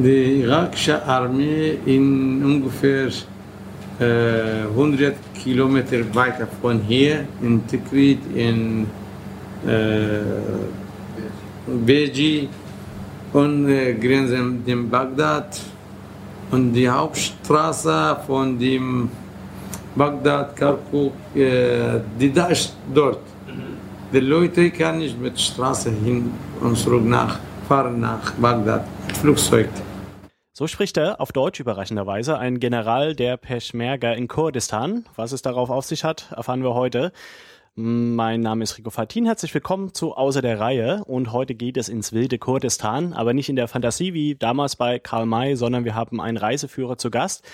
Die irakische Armee in ungefähr äh, 100 Kilometer weiter von hier, in Tikrit, in äh, Beji und äh, grenzen dem Bagdad und die Hauptstraße von dem Bagdad, Kirkuk, äh, die da ist dort. Die Leute kann nicht mit Straße hin und zurück nach, fahren nach Bagdad, Flugzeug. So spricht er auf Deutsch überraschenderweise, ein General der Peschmerga in Kurdistan. Was es darauf auf sich hat, erfahren wir heute. Mein Name ist Rico Fatin. Herzlich willkommen zu Außer der Reihe. Und heute geht es ins wilde Kurdistan, aber nicht in der Fantasie wie damals bei Karl May, sondern wir haben einen Reiseführer zu Gast,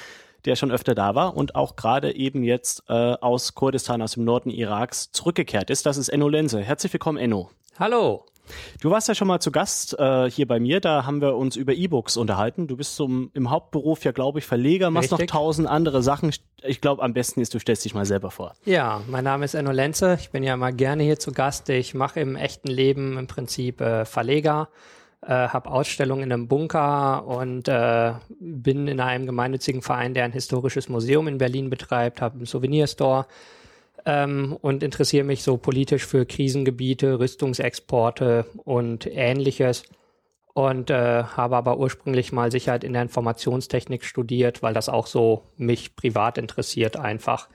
der schon öfter da war und auch gerade eben jetzt äh, aus Kurdistan, aus dem Norden Iraks zurückgekehrt ist. Das ist Enno Lenze. Herzlich willkommen, Enno. Hallo. Du warst ja schon mal zu Gast äh, hier bei mir, da haben wir uns über E-Books unterhalten. Du bist zum, im Hauptberuf ja, glaube ich, Verleger, machst Richtig. noch tausend andere Sachen. Ich glaube, am besten ist, du stellst dich mal selber vor. Ja, mein Name ist Enno Lenze, ich bin ja mal gerne hier zu Gast. Ich mache im echten Leben im Prinzip äh, Verleger, äh, habe Ausstellungen in einem Bunker und äh, bin in einem gemeinnützigen Verein, der ein historisches Museum in Berlin betreibt, habe einen Souvenirstore ähm, und interessiere mich so politisch für Krisengebiete, Rüstungsexporte und ähnliches. Und äh, habe aber ursprünglich mal Sicherheit in der Informationstechnik studiert, weil das auch so mich privat interessiert einfach.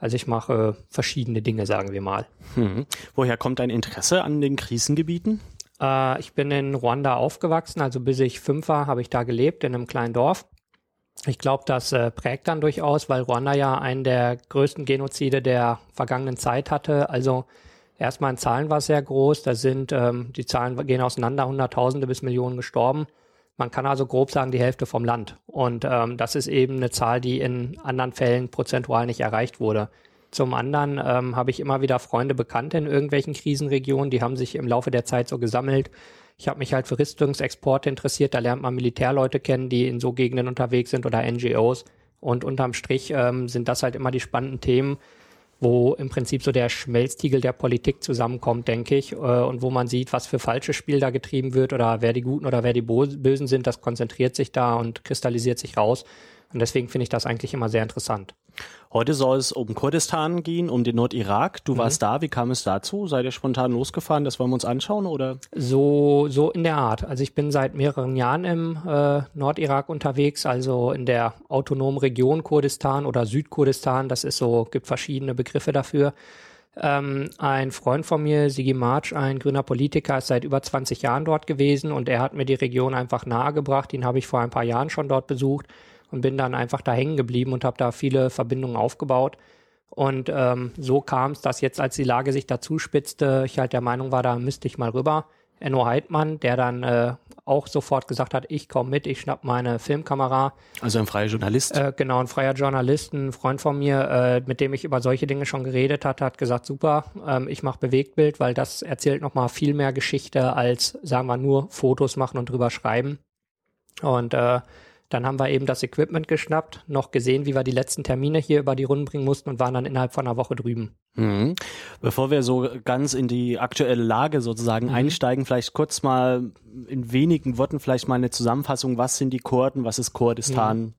Also ich mache verschiedene Dinge, sagen wir mal. Hm. Woher kommt dein Interesse an den Krisengebieten? Äh, ich bin in Ruanda aufgewachsen, also bis ich fünf war, habe ich da gelebt, in einem kleinen Dorf. Ich glaube, das äh, prägt dann durchaus, weil Ruanda ja einen der größten Genozide der vergangenen Zeit hatte. Also erstmal in Zahlen war es sehr groß. Da sind, ähm, die Zahlen gehen auseinander, Hunderttausende bis Millionen gestorben. Man kann also grob sagen, die Hälfte vom Land. Und ähm, das ist eben eine Zahl, die in anderen Fällen prozentual nicht erreicht wurde. Zum anderen ähm, habe ich immer wieder Freunde, Bekannte in irgendwelchen Krisenregionen, die haben sich im Laufe der Zeit so gesammelt ich habe mich halt für Rüstungsexporte interessiert. Da lernt man Militärleute kennen, die in so Gegenden unterwegs sind oder NGOs. Und unterm Strich ähm, sind das halt immer die spannenden Themen, wo im Prinzip so der Schmelztiegel der Politik zusammenkommt, denke ich, äh, und wo man sieht, was für falsches Spiel da getrieben wird oder wer die Guten oder wer die Bösen sind, das konzentriert sich da und kristallisiert sich raus. Und deswegen finde ich das eigentlich immer sehr interessant. Heute soll es um Kurdistan gehen, um den Nordirak. Du mhm. warst da. Wie kam es dazu? Seid ihr spontan losgefahren? Das wollen wir uns anschauen, oder? So, so in der Art. Also ich bin seit mehreren Jahren im äh, Nordirak unterwegs, also in der autonomen Region Kurdistan oder Südkurdistan. Das ist so, gibt verschiedene Begriffe dafür. Ähm, ein Freund von mir, Sigi March, ein grüner Politiker, ist seit über 20 Jahren dort gewesen und er hat mir die Region einfach nahegebracht. Den habe ich vor ein paar Jahren schon dort besucht und bin dann einfach da hängen geblieben und habe da viele Verbindungen aufgebaut. Und ähm, so kam es, dass jetzt, als die Lage sich dazu spitzte, ich halt der Meinung war, da müsste ich mal rüber. Enno Heidmann, der dann äh, auch sofort gesagt hat, ich komme mit, ich schnapp meine Filmkamera. Also ein freier Journalist? Äh, genau, ein freier Journalist, ein Freund von mir, äh, mit dem ich über solche Dinge schon geredet hatte, hat gesagt, super, ähm, ich mache Bewegtbild, weil das erzählt nochmal viel mehr Geschichte als, sagen wir, nur Fotos machen und drüber schreiben. Und äh, dann haben wir eben das Equipment geschnappt, noch gesehen, wie wir die letzten Termine hier über die Runden bringen mussten und waren dann innerhalb von einer Woche drüben. Mhm. Bevor wir so ganz in die aktuelle Lage sozusagen mhm. einsteigen, vielleicht kurz mal in wenigen Worten vielleicht mal eine Zusammenfassung. Was sind die Kurden? Was ist Kurdistan? Mhm.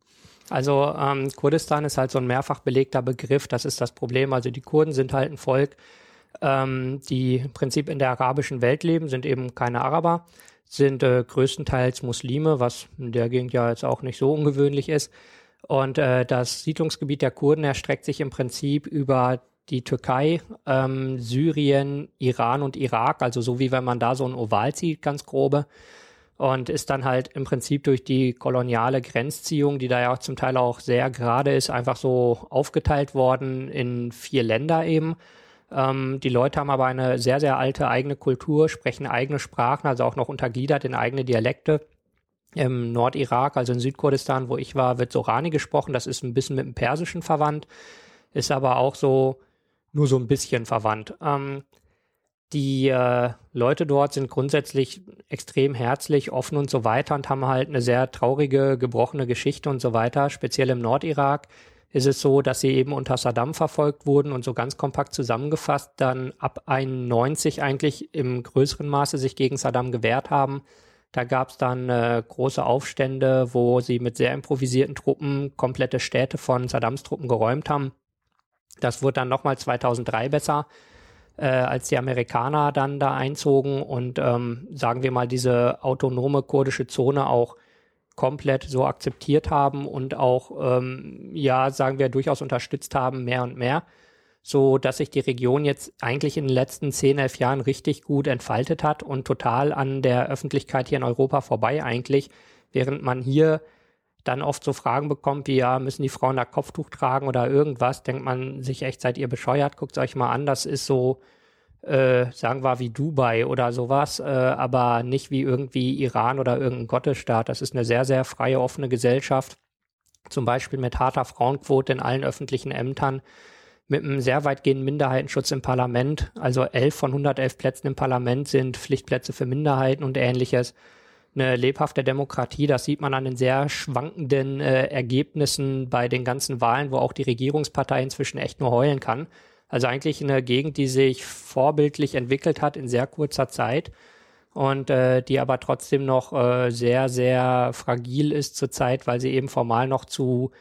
Also ähm, Kurdistan ist halt so ein mehrfach belegter Begriff. Das ist das Problem. Also die Kurden sind halt ein Volk, ähm, die im Prinzip in der arabischen Welt leben, sind eben keine Araber sind äh, größtenteils Muslime, was in der Gegend ja jetzt auch nicht so ungewöhnlich ist. Und äh, das Siedlungsgebiet der Kurden erstreckt sich im Prinzip über die Türkei, ähm, Syrien, Iran und Irak, also so wie wenn man da so ein Oval zieht, ganz grobe. Und ist dann halt im Prinzip durch die koloniale Grenzziehung, die da ja auch zum Teil auch sehr gerade ist, einfach so aufgeteilt worden in vier Länder eben. Ähm, die Leute haben aber eine sehr, sehr alte eigene Kultur, sprechen eigene Sprachen, also auch noch untergliedert in eigene Dialekte. Im Nordirak, also in Südkurdistan, wo ich war, wird Sorani gesprochen. Das ist ein bisschen mit dem Persischen verwandt, ist aber auch so nur so ein bisschen verwandt. Ähm, die äh, Leute dort sind grundsätzlich extrem herzlich, offen und so weiter und haben halt eine sehr traurige, gebrochene Geschichte und so weiter, speziell im Nordirak ist es so, dass sie eben unter Saddam verfolgt wurden und so ganz kompakt zusammengefasst dann ab 91 eigentlich im größeren Maße sich gegen Saddam gewehrt haben. Da gab es dann äh, große Aufstände, wo sie mit sehr improvisierten Truppen komplette Städte von Saddams Truppen geräumt haben. Das wurde dann nochmal 2003 besser, äh, als die Amerikaner dann da einzogen und ähm, sagen wir mal diese autonome kurdische Zone auch komplett so akzeptiert haben und auch, ähm, ja, sagen wir, durchaus unterstützt haben, mehr und mehr. So dass sich die Region jetzt eigentlich in den letzten zehn, elf Jahren richtig gut entfaltet hat und total an der Öffentlichkeit hier in Europa vorbei eigentlich, während man hier dann oft so Fragen bekommt wie, ja, müssen die Frauen da Kopftuch tragen oder irgendwas, denkt man sich echt, seid ihr bescheuert, guckt euch mal an, das ist so, äh, sagen wir wie Dubai oder sowas, äh, aber nicht wie irgendwie Iran oder irgendein Gottesstaat. Das ist eine sehr, sehr freie, offene Gesellschaft, zum Beispiel mit harter Frauenquote in allen öffentlichen Ämtern, mit einem sehr weitgehenden Minderheitenschutz im Parlament. Also elf von 111 Plätzen im Parlament sind Pflichtplätze für Minderheiten und ähnliches. Eine lebhafte Demokratie, das sieht man an den sehr schwankenden äh, Ergebnissen bei den ganzen Wahlen, wo auch die Regierungspartei inzwischen echt nur heulen kann. Also eigentlich eine Gegend, die sich vorbildlich entwickelt hat in sehr kurzer Zeit und äh, die aber trotzdem noch äh, sehr, sehr fragil ist zurzeit, weil sie eben formal noch zu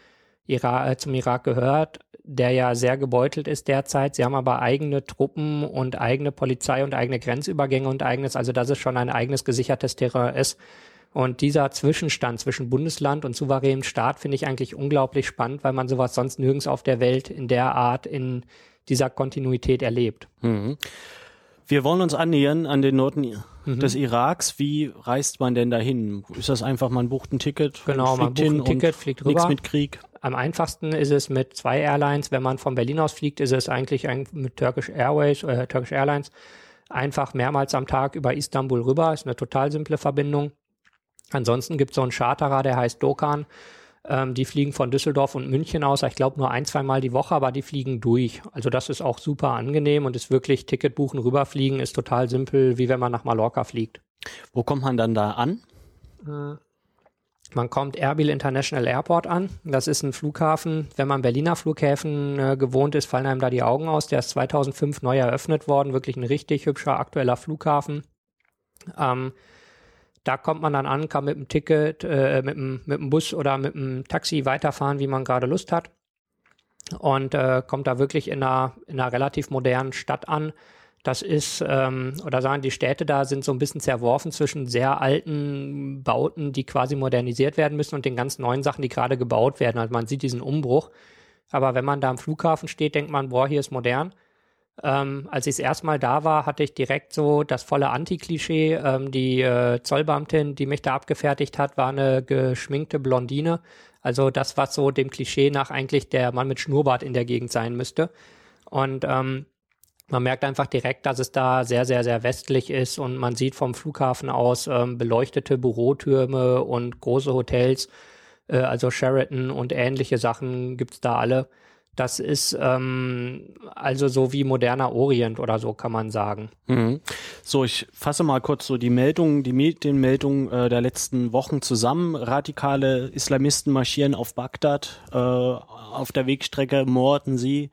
Irak, äh, zum Irak gehört, der ja sehr gebeutelt ist derzeit. Sie haben aber eigene Truppen und eigene Polizei und eigene Grenzübergänge und eigenes, also dass es schon ein eigenes gesichertes Terrain ist. Und dieser Zwischenstand zwischen Bundesland und souveränem Staat finde ich eigentlich unglaublich spannend, weil man sowas sonst nirgends auf der Welt in der Art, in dieser Kontinuität erlebt. Mhm. Wir wollen uns annähern an den Norden mhm. des Iraks. Wie reist man denn dahin? Ist das einfach, man bucht ein Ticket? Genau, man bucht ein Ticket, fliegt rüber. Nichts mit Krieg. Am einfachsten ist es mit zwei Airlines. Wenn man von Berlin aus fliegt, ist es eigentlich mit Turkish Airways, äh, Turkish Airlines einfach mehrmals am Tag über Istanbul rüber. Ist eine total simple Verbindung. Ansonsten gibt es so einen Charterer, der heißt Dokan. Ähm, die fliegen von Düsseldorf und München aus. Ich glaube nur ein, zwei Mal die Woche, aber die fliegen durch. Also das ist auch super angenehm und ist wirklich Ticket buchen, rüberfliegen, ist total simpel, wie wenn man nach Mallorca fliegt. Wo kommt man dann da an? Äh, man kommt Erbil International Airport an. Das ist ein Flughafen. Wenn man Berliner Flughäfen äh, gewohnt ist, fallen einem da die Augen aus. Der ist 2005 neu eröffnet worden. Wirklich ein richtig hübscher aktueller Flughafen. Ähm, da kommt man dann an, kann mit dem Ticket, äh, mit, dem, mit dem Bus oder mit dem Taxi weiterfahren, wie man gerade Lust hat. Und äh, kommt da wirklich in einer, in einer relativ modernen Stadt an das ist, ähm, oder sagen die Städte da sind so ein bisschen zerworfen zwischen sehr alten Bauten, die quasi modernisiert werden müssen und den ganz neuen Sachen, die gerade gebaut werden. Also man sieht diesen Umbruch. Aber wenn man da am Flughafen steht, denkt man, boah, hier ist modern. Ähm, als ich das erste Mal da war, hatte ich direkt so das volle Anti-Klischee. Ähm, die äh, Zollbeamtin, die mich da abgefertigt hat, war eine geschminkte Blondine. Also das, was so dem Klischee nach eigentlich der Mann mit Schnurrbart in der Gegend sein müsste. Und ähm, man merkt einfach direkt, dass es da sehr, sehr, sehr westlich ist und man sieht vom Flughafen aus ähm, beleuchtete Bürotürme und große Hotels, äh, also Sheraton und ähnliche Sachen gibt's da alle. Das ist ähm, also so wie moderner Orient oder so, kann man sagen. Mhm. So, ich fasse mal kurz so die Meldungen, die Medienmeldungen äh, der letzten Wochen zusammen. Radikale Islamisten marschieren auf Bagdad, äh, auf der Wegstrecke morden sie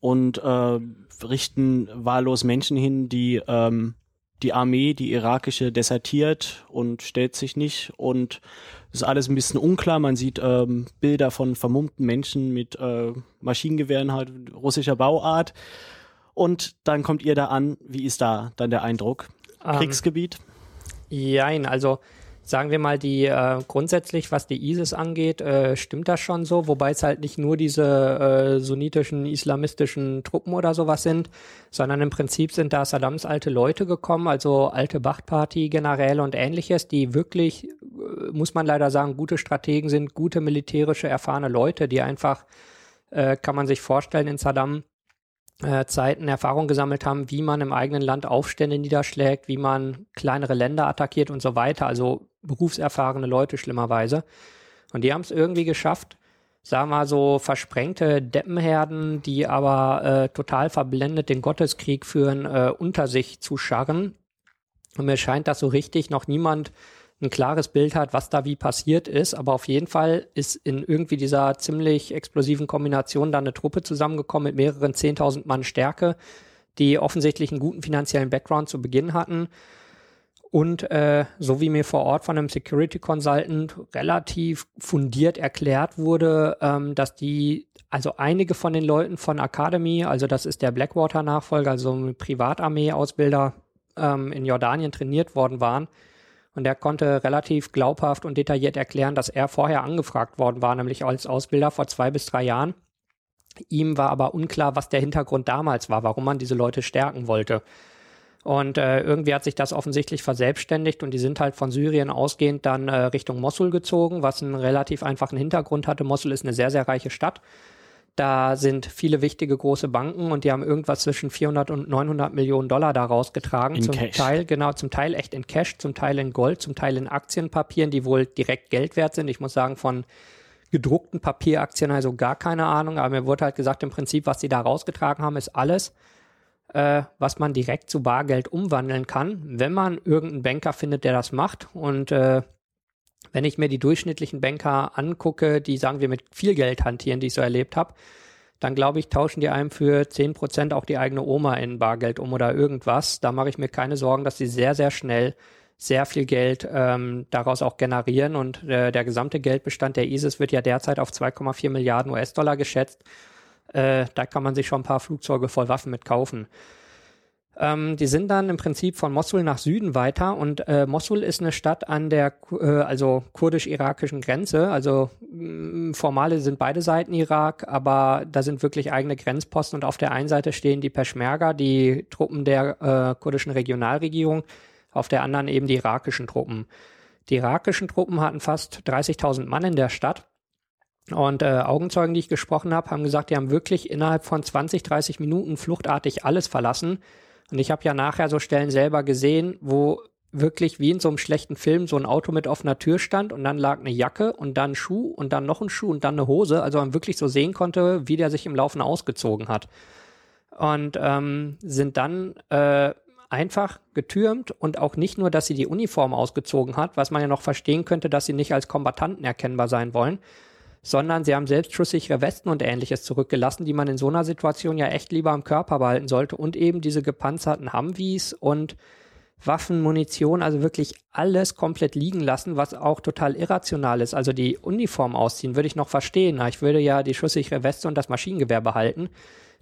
und äh, richten wahllos Menschen hin, die ähm, die Armee, die irakische, desertiert und stellt sich nicht und ist alles ein bisschen unklar. Man sieht ähm, Bilder von vermummten Menschen mit äh, Maschinengewehren halt russischer Bauart. Und dann kommt ihr da an. Wie ist da dann der Eindruck? Ähm, Kriegsgebiet? Jein, also sagen wir mal, die äh, grundsätzlich, was die ISIS angeht, äh, stimmt das schon so, wobei es halt nicht nur diese äh, sunnitischen, islamistischen Truppen oder sowas sind, sondern im Prinzip sind da Saddams alte Leute gekommen, also alte Bachtparty-Generäle und ähnliches, die wirklich, äh, muss man leider sagen, gute Strategen sind, gute militärische, erfahrene Leute, die einfach, äh, kann man sich vorstellen, in Saddam äh, Zeiten Erfahrung gesammelt haben, wie man im eigenen Land Aufstände niederschlägt, wie man kleinere Länder attackiert und so weiter. Also berufserfahrene Leute schlimmerweise. Und die haben es irgendwie geschafft, sagen wir mal so versprengte Deppenherden, die aber äh, total verblendet den Gotteskrieg führen, äh, unter sich zu scharren. Und mir scheint, dass so richtig noch niemand ein klares Bild hat, was da wie passiert ist. Aber auf jeden Fall ist in irgendwie dieser ziemlich explosiven Kombination dann eine Truppe zusammengekommen mit mehreren 10.000 Mann Stärke, die offensichtlich einen guten finanziellen Background zu Beginn hatten Und äh, so wie mir vor Ort von einem Security Consultant relativ fundiert erklärt wurde, ähm, dass die, also einige von den Leuten von Academy, also das ist der Blackwater-Nachfolger, also Privatarmee-Ausbilder ähm, in Jordanien trainiert worden waren. Und er konnte relativ glaubhaft und detailliert erklären, dass er vorher angefragt worden war, nämlich als Ausbilder vor zwei bis drei Jahren. Ihm war aber unklar, was der Hintergrund damals war, warum man diese Leute stärken wollte. Und äh, irgendwie hat sich das offensichtlich verselbstständigt und die sind halt von Syrien ausgehend dann äh, Richtung Mosul gezogen, was einen relativ einfachen Hintergrund hatte. Mosul ist eine sehr, sehr reiche Stadt. Da sind viele wichtige große Banken und die haben irgendwas zwischen 400 und 900 Millionen Dollar da rausgetragen. In zum Cash. Teil, genau, zum Teil echt in Cash, zum Teil in Gold, zum Teil in Aktienpapieren, die wohl direkt Geld wert sind. Ich muss sagen, von gedruckten Papieraktien also gar keine Ahnung, aber mir wurde halt gesagt, im Prinzip, was sie da rausgetragen haben, ist alles äh, was man direkt zu Bargeld umwandeln kann, wenn man irgendeinen Banker findet, der das macht. Und äh, wenn ich mir die durchschnittlichen Banker angucke, die sagen wir mit viel Geld hantieren, die ich so erlebt habe, dann glaube ich, tauschen die einem für 10% auch die eigene Oma in Bargeld um oder irgendwas. Da mache ich mir keine Sorgen, dass sie sehr, sehr schnell sehr viel Geld ähm, daraus auch generieren. Und äh, der gesamte Geldbestand der ISIS wird ja derzeit auf 2,4 Milliarden US-Dollar geschätzt. Äh, da kann man sich schon ein paar Flugzeuge voll Waffen mit kaufen. Ähm, die sind dann im Prinzip von Mosul nach Süden weiter und äh, Mosul ist eine Stadt an der äh, also kurdisch-irakischen Grenze. Also mh, formale sind beide Seiten Irak, aber da sind wirklich eigene Grenzposten und auf der einen Seite stehen die Peschmerga, die Truppen der äh, kurdischen Regionalregierung, auf der anderen eben die irakischen Truppen. Die irakischen Truppen hatten fast 30.000 Mann in der Stadt und äh, Augenzeugen, die ich gesprochen habe, haben gesagt, die haben wirklich innerhalb von 20, 30 Minuten fluchtartig alles verlassen. Und ich habe ja nachher so Stellen selber gesehen, wo wirklich wie in so einem schlechten Film so ein Auto mit offener Tür stand und dann lag eine Jacke und dann ein Schuh und dann noch ein Schuh und dann eine Hose. Also man wirklich so sehen konnte, wie der sich im Laufen ausgezogen hat. Und ähm, sind dann äh, einfach getürmt und auch nicht nur, dass sie die Uniform ausgezogen hat, was man ja noch verstehen könnte, dass sie nicht als Kombattanten erkennbar sein wollen, sondern sie haben selbstschusssichere Westen und ähnliches zurückgelassen, die man in so einer Situation ja echt lieber am Körper behalten sollte und eben diese gepanzerten Humvees und Waffen, Munition, also wirklich alles komplett liegen lassen, was auch total irrational ist. Also die Uniform ausziehen würde ich noch verstehen. Ich würde ja die schusssichere Weste und das Maschinengewehr behalten.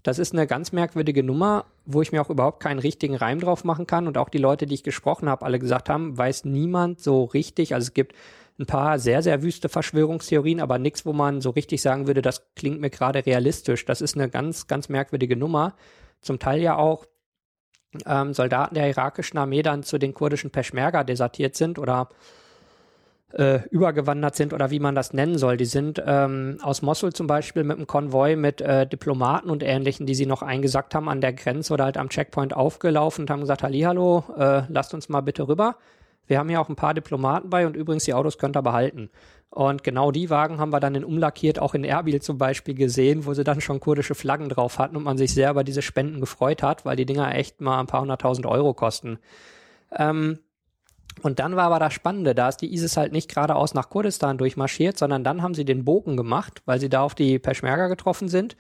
Das ist eine ganz merkwürdige Nummer, wo ich mir auch überhaupt keinen richtigen Reim drauf machen kann. Und auch die Leute, die ich gesprochen habe, alle gesagt haben, weiß niemand so richtig. Also es gibt ein paar sehr, sehr wüste Verschwörungstheorien, aber nichts, wo man so richtig sagen würde, das klingt mir gerade realistisch. Das ist eine ganz, ganz merkwürdige Nummer. Zum Teil ja auch ähm, Soldaten der irakischen Armee dann zu den kurdischen Peschmerga desertiert sind oder äh, übergewandert sind oder wie man das nennen soll. Die sind ähm, aus Mosul zum Beispiel mit einem Konvoi mit äh, Diplomaten und Ähnlichen, die sie noch eingesackt haben an der Grenze oder halt am Checkpoint aufgelaufen und haben gesagt, Hallihallo, äh, lasst uns mal bitte rüber. Wir haben ja auch ein paar Diplomaten bei und übrigens die Autos könnt ihr behalten. Und genau die Wagen haben wir dann in umlackiert, auch in Erbil zum Beispiel gesehen, wo sie dann schon kurdische Flaggen drauf hatten und man sich sehr über diese Spenden gefreut hat, weil die Dinger echt mal ein paar hunderttausend Euro kosten. Ähm, und dann war aber das Spannende, da ist die ISIS halt nicht geradeaus nach Kurdistan durchmarschiert, sondern dann haben sie den Bogen gemacht, weil sie da auf die Peschmerga getroffen sind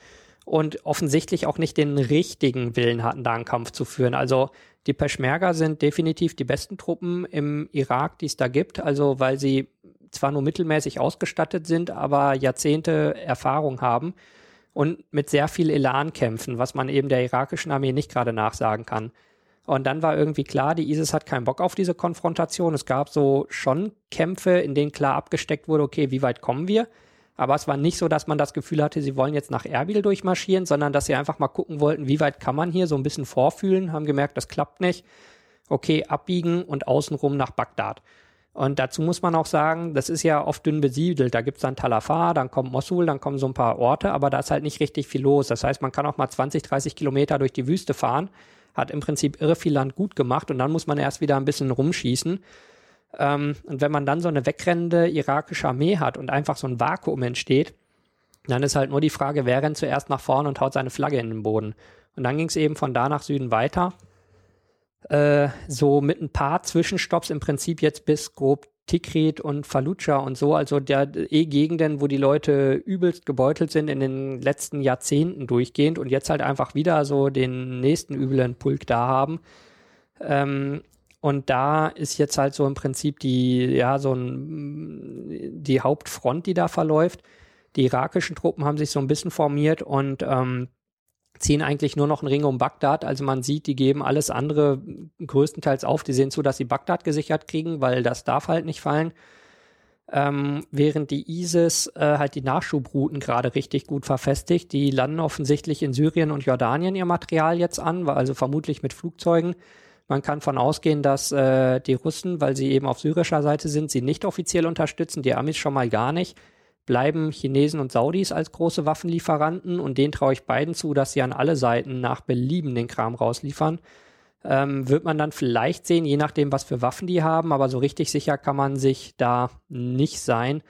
und offensichtlich auch nicht den richtigen Willen hatten, da einen Kampf zu führen. Also die Peschmerga sind definitiv die besten Truppen im Irak, die es da gibt. Also weil sie zwar nur mittelmäßig ausgestattet sind, aber Jahrzehnte Erfahrung haben und mit sehr viel Elan kämpfen, was man eben der irakischen Armee nicht gerade nachsagen kann. Und dann war irgendwie klar, die ISIS hat keinen Bock auf diese Konfrontation. Es gab so schon Kämpfe, in denen klar abgesteckt wurde, okay, wie weit kommen wir? Aber es war nicht so, dass man das Gefühl hatte, sie wollen jetzt nach Erbil durchmarschieren, sondern dass sie einfach mal gucken wollten, wie weit kann man hier so ein bisschen vorfühlen, haben gemerkt, das klappt nicht. Okay, abbiegen und außenrum nach Bagdad. Und dazu muss man auch sagen, das ist ja oft dünn besiedelt. Da gibt's dann Talafar, dann kommt Mosul, dann kommen so ein paar Orte, aber da ist halt nicht richtig viel los. Das heißt, man kann auch mal 20, 30 Kilometer durch die Wüste fahren, hat im Prinzip irre viel Land gut gemacht und dann muss man erst wieder ein bisschen rumschießen. Ähm, und wenn man dann so eine wegrennende irakische Armee hat und einfach so ein Vakuum entsteht, dann ist halt nur die Frage, wer rennt zuerst nach vorne und haut seine Flagge in den Boden. Und dann ging es eben von da nach Süden weiter. Äh, so mit ein paar Zwischenstopps im Prinzip jetzt bis grob Tikrit und Fallujah und so, also der eh Gegenden, wo die Leute übelst gebeutelt sind in den letzten Jahrzehnten durchgehend und jetzt halt einfach wieder so den nächsten üblen Pulk da haben. Ähm, und da ist jetzt halt so im Prinzip die, ja, so ein, die Hauptfront, die da verläuft. Die irakischen Truppen haben sich so ein bisschen formiert und ähm, ziehen eigentlich nur noch einen Ring um Bagdad. Also man sieht, die geben alles andere größtenteils auf. Die sehen zu, dass sie Bagdad gesichert kriegen, weil das darf halt nicht fallen. Ähm, während die ISIS äh, halt die Nachschubrouten gerade richtig gut verfestigt. Die landen offensichtlich in Syrien und Jordanien ihr Material jetzt an, also vermutlich mit Flugzeugen. Man kann von ausgehen, dass äh, die Russen, weil sie eben auf syrischer Seite sind, sie nicht offiziell unterstützen, die Amis schon mal gar nicht. Bleiben Chinesen und Saudis als große Waffenlieferanten und denen traue ich beiden zu, dass sie an alle Seiten nach Belieben den Kram rausliefern. Ähm, wird man dann vielleicht sehen, je nachdem, was für Waffen die haben, aber so richtig sicher kann man sich da nicht sein,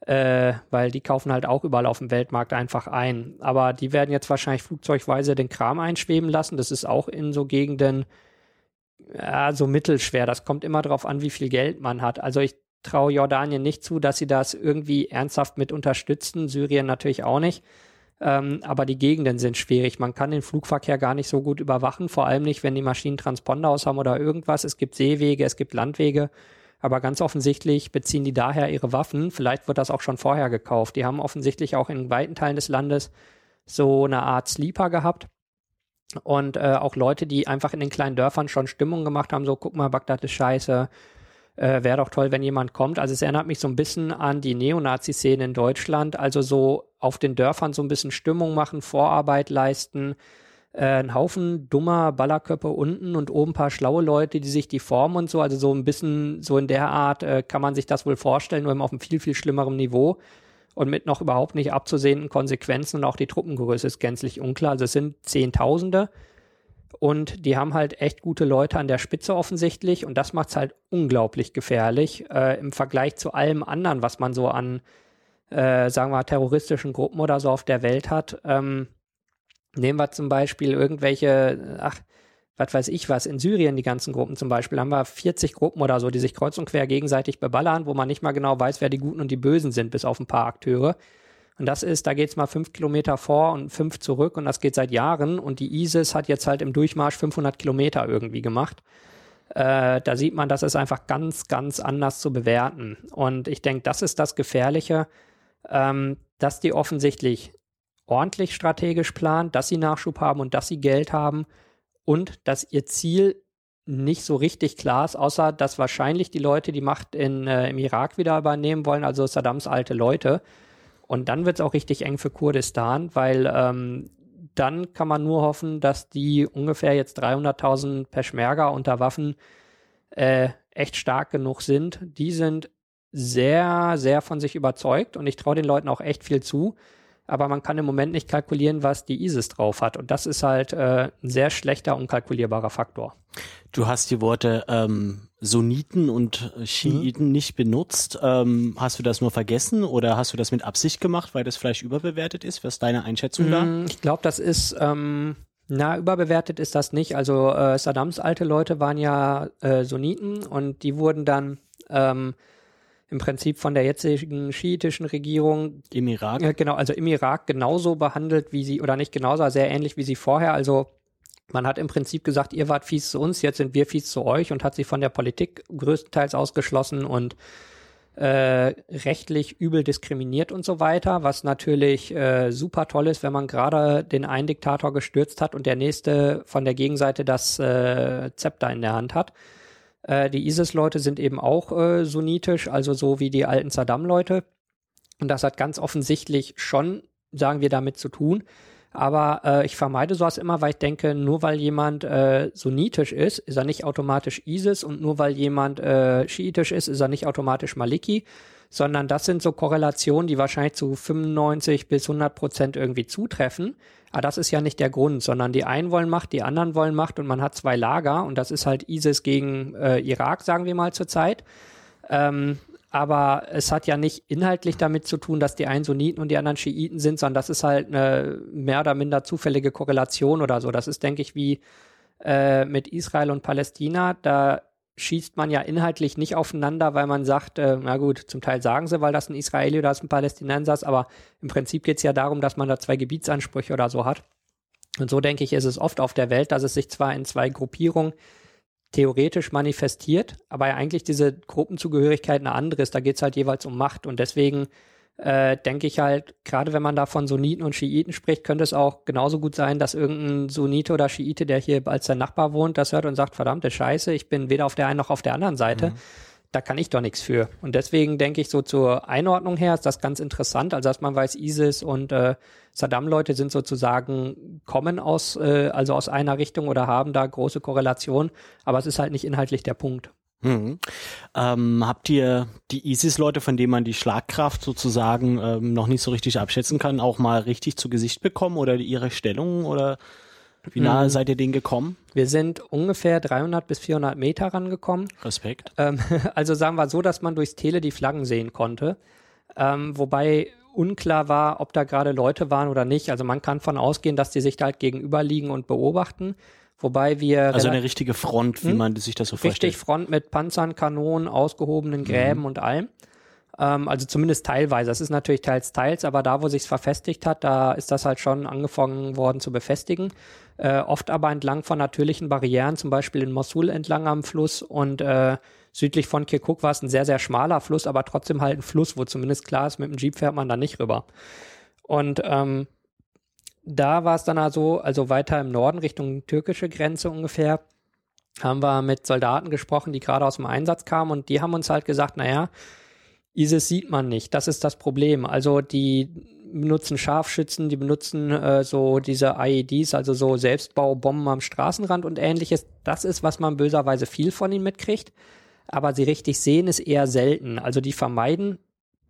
äh, weil die kaufen halt auch überall auf dem Weltmarkt einfach ein. Aber die werden jetzt wahrscheinlich flugzeugweise den Kram einschweben lassen. Das ist auch in so Gegenden ja, so mittelschwer. Das kommt immer darauf an, wie viel Geld man hat. Also ich traue Jordanien nicht zu, dass sie das irgendwie ernsthaft mit unterstützen. Syrien natürlich auch nicht. Ähm, aber die Gegenden sind schwierig. Man kann den Flugverkehr gar nicht so gut überwachen, vor allem nicht, wenn die Maschinen Transponder aus haben oder irgendwas. Es gibt Seewege, es gibt Landwege. Aber ganz offensichtlich beziehen die daher ihre Waffen. Vielleicht wird das auch schon vorher gekauft. Die haben offensichtlich auch in weiten Teilen des Landes so eine Art Sleeper gehabt und äh, auch Leute, die einfach in den kleinen Dörfern schon Stimmung gemacht haben, so guck mal, Bagdad ist scheiße, äh, wäre doch toll, wenn jemand kommt. Also es erinnert mich so ein bisschen an die Neonazi-Szene in Deutschland, also so auf den Dörfern so ein bisschen Stimmung machen, Vorarbeit leisten, äh, ein Haufen dummer Ballerköpfe unten und oben ein paar schlaue Leute, die sich die formen und so, also so ein bisschen so in der Art äh, kann man sich das wohl vorstellen, nur eben auf einem viel, viel schlimmeren Niveau und mit noch überhaupt nicht abzusehenden Konsequenzen und auch die Truppengröße ist gänzlich unklar. Also es sind Zehntausende und die haben halt echt gute Leute an der Spitze offensichtlich und das macht es halt unglaublich gefährlich äh, im Vergleich zu allem anderen, was man so an, äh, sagen wir, terroristischen Gruppen oder so auf der Welt hat. Ähm, nehmen wir zum Beispiel irgendwelche, ach, was weiß ich was, in Syrien die ganzen Gruppen zum Beispiel, haben wir 40 Gruppen oder so, die sich kreuz und quer gegenseitig beballern, wo man nicht mal genau weiß, wer die Guten und die Bösen sind, bis auf ein paar Akteure. Und das ist, da geht's mal fünf Kilometer vor und fünf zurück und das geht seit Jahren und die ISIS hat jetzt halt im Durchmarsch 500 Kilometer irgendwie gemacht. Äh, da sieht man, das ist einfach ganz, ganz anders zu bewerten. Und ich denke, das ist das Gefährliche, ähm, dass die offensichtlich ordentlich strategisch planen, dass sie Nachschub haben und dass sie Geld haben und dass ihr Ziel nicht so richtig klar ist, außer dass wahrscheinlich die Leute die Macht in, äh, im Irak wieder übernehmen wollen, also Saddams alte Leute. Und dann wird es auch richtig eng für Kurdistan, weil ähm, dann kann man nur hoffen, dass die ungefähr jetzt 300.000 Peschmerga unter Waffen äh, echt stark genug sind. Die sind sehr, sehr von sich überzeugt und ich traue den Leuten auch echt viel zu aber man kann im Moment nicht kalkulieren, was die ISIS drauf hat. Und das ist halt äh, ein sehr schlechter, unkalkulierbarer Faktor. Du hast die Worte ähm, Sunniten und Schiiten mhm. nicht benutzt. Ähm, hast du das nur vergessen oder hast du das mit Absicht gemacht, weil das vielleicht überbewertet ist? Was ist deine Einschätzung da? Mm, ich glaube, das ist, ähm, na, überbewertet ist das nicht. Also äh, Saddams alte Leute waren ja äh, Sunniten und die wurden dann ähm, im Prinzip von der jetzigen schiitischen Regierung im Irak. Äh, genau, also im Irak genauso behandelt, wie sie, oder nicht genauso, sehr ähnlich wie sie vorher. Also man hat im Prinzip gesagt, ihr wart fies zu uns, jetzt sind wir fies zu euch und hat sie von der Politik größtenteils ausgeschlossen und äh, rechtlich übel diskriminiert und so weiter, was natürlich äh, super toll ist, wenn man gerade den einen Diktator gestürzt hat und der nächste von der Gegenseite das äh, Zepter in der Hand hat. Äh, die ISIS-Leute sind eben auch äh, sunnitisch, also so wie die alten Saddam-Leute. Und das hat ganz offensichtlich schon, sagen wir, damit zu tun. Aber äh, ich vermeide sowas immer, weil ich denke, nur weil jemand äh, sunnitisch ist, ist er nicht automatisch ISIS und nur weil jemand äh, schiitisch ist, ist er nicht automatisch Maliki, sondern das sind so Korrelationen, die wahrscheinlich zu 95 bis 100 Prozent irgendwie zutreffen. Aber das ist ja nicht der Grund, sondern die einen wollen Macht, die anderen wollen Macht und man hat zwei Lager und das ist halt ISIS gegen äh, Irak, sagen wir mal zurzeit. Ähm, aber es hat ja nicht inhaltlich damit zu tun, dass die einen Sunniten und die anderen Schiiten sind, sondern das ist halt eine mehr oder minder zufällige Korrelation oder so. Das ist, denke ich, wie äh, mit Israel und Palästina. Da schießt man ja inhaltlich nicht aufeinander, weil man sagt, äh, na gut, zum Teil sagen sie, weil das ein Israeli oder das ein Palästinenser ist, aber im Prinzip geht es ja darum, dass man da zwei Gebietsansprüche oder so hat. Und so denke ich, ist es oft auf der Welt, dass es sich zwar in zwei Gruppierungen, theoretisch manifestiert, aber eigentlich diese Gruppenzugehörigkeit eine andere ist. Da geht es halt jeweils um Macht und deswegen äh, denke ich halt, gerade wenn man da von Sunniten und Schiiten spricht, könnte es auch genauso gut sein, dass irgendein Sunnite oder Schiite, der hier als sein Nachbar wohnt, das hört und sagt, verdammte Scheiße, ich bin weder auf der einen noch auf der anderen Seite. Mhm. Da kann ich doch nichts für. Und deswegen denke ich so zur Einordnung her ist das ganz interessant. Also dass man weiß, ISIS und äh, Saddam-Leute sind sozusagen kommen aus äh, also aus einer Richtung oder haben da große Korrelation, aber es ist halt nicht inhaltlich der Punkt. Mhm. Ähm, habt ihr die ISIS-Leute, von denen man die Schlagkraft sozusagen ähm, noch nicht so richtig abschätzen kann, auch mal richtig zu Gesicht bekommen oder ihre Stellung oder wie nahe mhm. seid ihr denen gekommen? Wir sind ungefähr 300 bis 400 Meter rangekommen. Respekt. Ähm, also sagen wir so, dass man durchs Tele die Flaggen sehen konnte. Ähm, wobei unklar war, ob da gerade Leute waren oder nicht. Also man kann von ausgehen, dass die sich da halt gegenüberliegen und beobachten. Wobei wir. Also eine richtige Front, wie hm? man sich das so vorstellt. Richtig Front mit Panzern, Kanonen, ausgehobenen mhm. Gräben mhm. und allem. Ähm, also zumindest teilweise. Das ist natürlich teils, teils, aber da, wo sich's verfestigt hat, da ist das halt schon angefangen worden zu befestigen. Äh, oft aber entlang von natürlichen Barrieren, zum Beispiel in Mosul entlang am Fluss und äh, südlich von Kirkuk war es ein sehr, sehr schmaler Fluss, aber trotzdem halt ein Fluss, wo zumindest klar ist, mit dem Jeep fährt man da nicht rüber. Und ähm, da war es dann also, also weiter im Norden Richtung türkische Grenze ungefähr, haben wir mit Soldaten gesprochen, die gerade aus dem Einsatz kamen und die haben uns halt gesagt, naja, ISIS sieht man nicht, das ist das Problem. Also die benutzen Scharfschützen, die benutzen äh, so diese IEDs, also so Selbstbaubomben am Straßenrand und ähnliches. Das ist, was man böserweise viel von ihnen mitkriegt. Aber sie richtig sehen ist eher selten. Also die vermeiden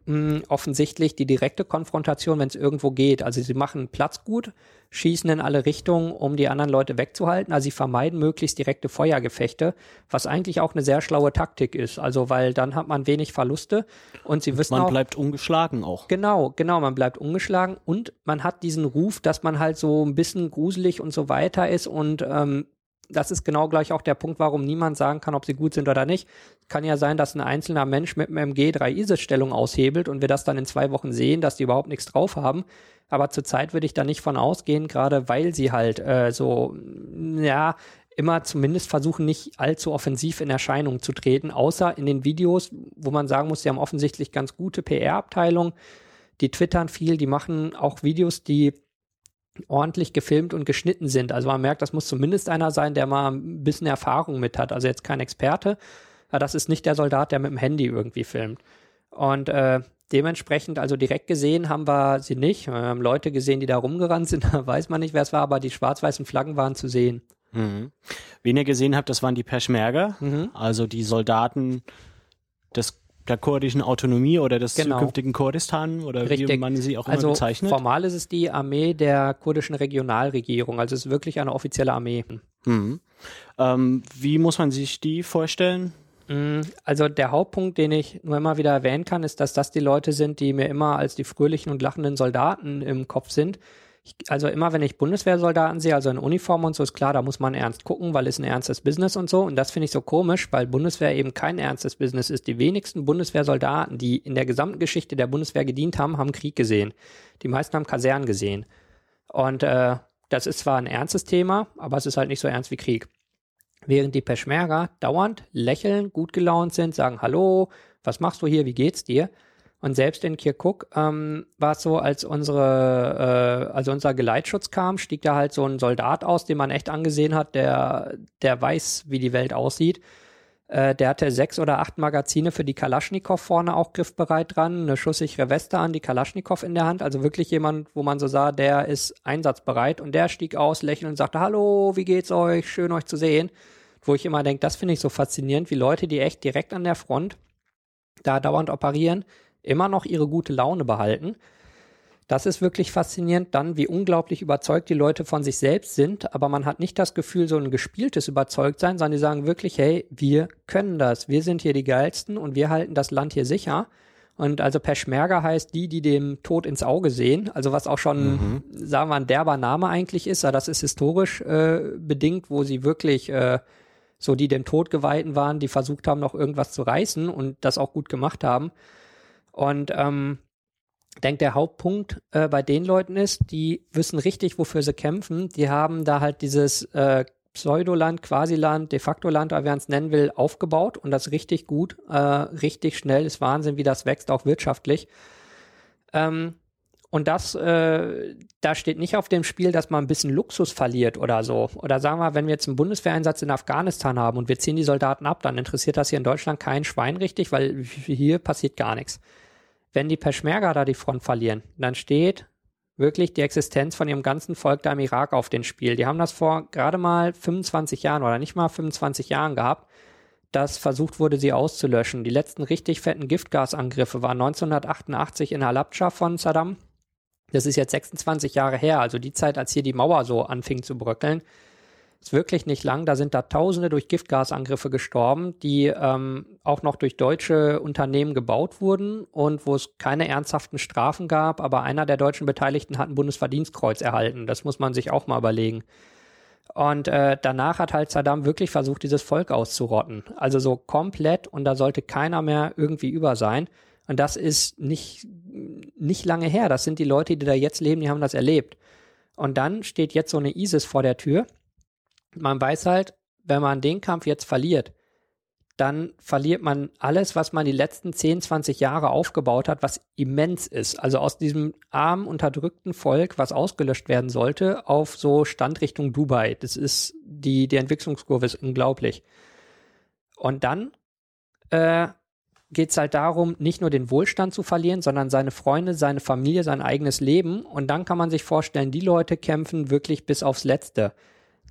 mh, offensichtlich die direkte Konfrontation, wenn es irgendwo geht. Also sie machen Platz gut, schießen in alle Richtungen, um die anderen Leute wegzuhalten. Also sie vermeiden möglichst direkte Feuergefechte, was eigentlich auch eine sehr schlaue Taktik ist. Also weil dann hat man wenig Verluste und sie wissen man auch. Man bleibt ungeschlagen auch. Genau, genau, man bleibt ungeschlagen und man hat diesen Ruf, dass man halt so ein bisschen gruselig und so weiter ist und ähm, das ist genau gleich auch der Punkt, warum niemand sagen kann, ob sie gut sind oder nicht. Kann ja sein, dass ein einzelner Mensch mit einem MG drei ISIS-Stellungen aushebelt und wir das dann in zwei Wochen sehen, dass die überhaupt nichts drauf haben. Aber zurzeit würde ich da nicht von ausgehen, gerade weil sie halt äh, so, ja, immer zumindest versuchen, nicht allzu offensiv in Erscheinung zu treten, außer in den Videos, wo man sagen muss, sie haben offensichtlich ganz gute PR-Abteilung. Die twittern viel, die machen auch Videos, die ordentlich gefilmt und geschnitten sind. Also man merkt, das muss zumindest einer sein, der mal ein bisschen Erfahrung mit hat. Also jetzt kein Experte, aber das ist nicht der Soldat, der mit dem Handy irgendwie filmt. Und äh, dementsprechend, also direkt gesehen haben wir sie nicht. Wir haben Leute gesehen, die da rumgerannt sind, da weiß man nicht, wer es war, aber die schwarz-weißen Flaggen waren zu sehen. Mhm. Wen ihr gesehen habt, das waren die Peschmerga, mhm. also die Soldaten des der kurdischen Autonomie oder des genau. zukünftigen Kurdistan oder Richtig. wie man sie auch immer also bezeichnet? Formal ist es die Armee der kurdischen Regionalregierung, also es ist wirklich eine offizielle Armee. Mhm. Ähm, wie muss man sich die vorstellen? Mm, also der Hauptpunkt, den ich nur immer wieder erwähnen kann, ist, dass das die Leute sind, die mir immer als die fröhlichen und lachenden Soldaten im Kopf sind, ich, also immer wenn ich Bundeswehrsoldaten sehe, also in Uniform und so, ist klar, da muss man ernst gucken, weil es ein ernstes Business und so. Und das finde ich so komisch, weil Bundeswehr eben kein ernstes Business ist. Die wenigsten Bundeswehrsoldaten, die in der gesamten Geschichte der Bundeswehr gedient haben, haben Krieg gesehen. Die meisten haben Kasernen gesehen. Und äh, das ist zwar ein ernstes Thema, aber es ist halt nicht so ernst wie Krieg. Während die Peschmerga dauernd lächeln, gut gelaunt sind, sagen Hallo, was machst du hier, wie geht's dir? Und selbst in Kirkuk ähm, war es so, als unsere, äh, also unser Geleitschutz kam, stieg da halt so ein Soldat aus, den man echt angesehen hat, der, der weiß, wie die Welt aussieht. Äh, der hatte sechs oder acht Magazine für die Kalaschnikow vorne auch griffbereit dran, eine schusssichere Weste an, die Kalaschnikow in der Hand. Also wirklich jemand, wo man so sah, der ist einsatzbereit. Und der stieg aus, lächelnd und sagte, hallo, wie geht's euch? Schön euch zu sehen. Wo ich immer denke, das finde ich so faszinierend, wie Leute, die echt direkt an der Front da dauernd operieren, immer noch ihre gute Laune behalten. Das ist wirklich faszinierend, dann wie unglaublich überzeugt die Leute von sich selbst sind, aber man hat nicht das Gefühl, so ein gespieltes Überzeugtsein, sondern die sagen wirklich, hey, wir können das, wir sind hier die Geilsten und wir halten das Land hier sicher. Und also Peschmerga heißt die, die dem Tod ins Auge sehen, also was auch schon, mhm. sagen wir, ein derber Name eigentlich ist, aber das ist historisch äh, bedingt, wo sie wirklich äh, so die dem Tod geweihten waren, die versucht haben, noch irgendwas zu reißen und das auch gut gemacht haben. Und ähm, denke, der Hauptpunkt äh, bei den Leuten ist, die wissen richtig, wofür sie kämpfen. Die haben da halt dieses äh, Pseudoland, Quasiland, de facto Land, wie man es nennen will, aufgebaut und das richtig gut, äh, richtig schnell. Ist Wahnsinn, wie das wächst, auch wirtschaftlich. Ähm, und das, äh, da steht nicht auf dem Spiel, dass man ein bisschen Luxus verliert oder so. Oder sagen wir, wenn wir jetzt einen Bundeswehreinsatz in Afghanistan haben und wir ziehen die Soldaten ab, dann interessiert das hier in Deutschland kein Schwein richtig, weil hier passiert gar nichts. Wenn die Peschmerga da die Front verlieren, dann steht wirklich die Existenz von ihrem ganzen Volk da im Irak auf dem Spiel. Die haben das vor gerade mal 25 Jahren oder nicht mal 25 Jahren gehabt, dass versucht wurde, sie auszulöschen. Die letzten richtig fetten Giftgasangriffe waren 1988 in Halabja von Saddam. Das ist jetzt 26 Jahre her, also die Zeit, als hier die Mauer so anfing zu bröckeln. Ist wirklich nicht lang. Da sind da Tausende durch Giftgasangriffe gestorben, die ähm, auch noch durch deutsche Unternehmen gebaut wurden und wo es keine ernsthaften Strafen gab. Aber einer der deutschen Beteiligten hat ein Bundesverdienstkreuz erhalten. Das muss man sich auch mal überlegen. Und äh, danach hat halt Saddam wirklich versucht, dieses Volk auszurotten. Also so komplett und da sollte keiner mehr irgendwie über sein. Und das ist nicht, nicht lange her. Das sind die Leute, die da jetzt leben, die haben das erlebt. Und dann steht jetzt so eine ISIS vor der Tür man weiß halt, wenn man den Kampf jetzt verliert, dann verliert man alles, was man die letzten 10, 20 Jahre aufgebaut hat, was immens ist. Also aus diesem armen, unterdrückten Volk, was ausgelöscht werden sollte, auf so Stand Richtung Dubai. Das ist, die, die Entwicklungskurve ist unglaublich. Und dann äh, geht es halt darum, nicht nur den Wohlstand zu verlieren, sondern seine Freunde, seine Familie, sein eigenes Leben. Und dann kann man sich vorstellen, die Leute kämpfen wirklich bis aufs Letzte.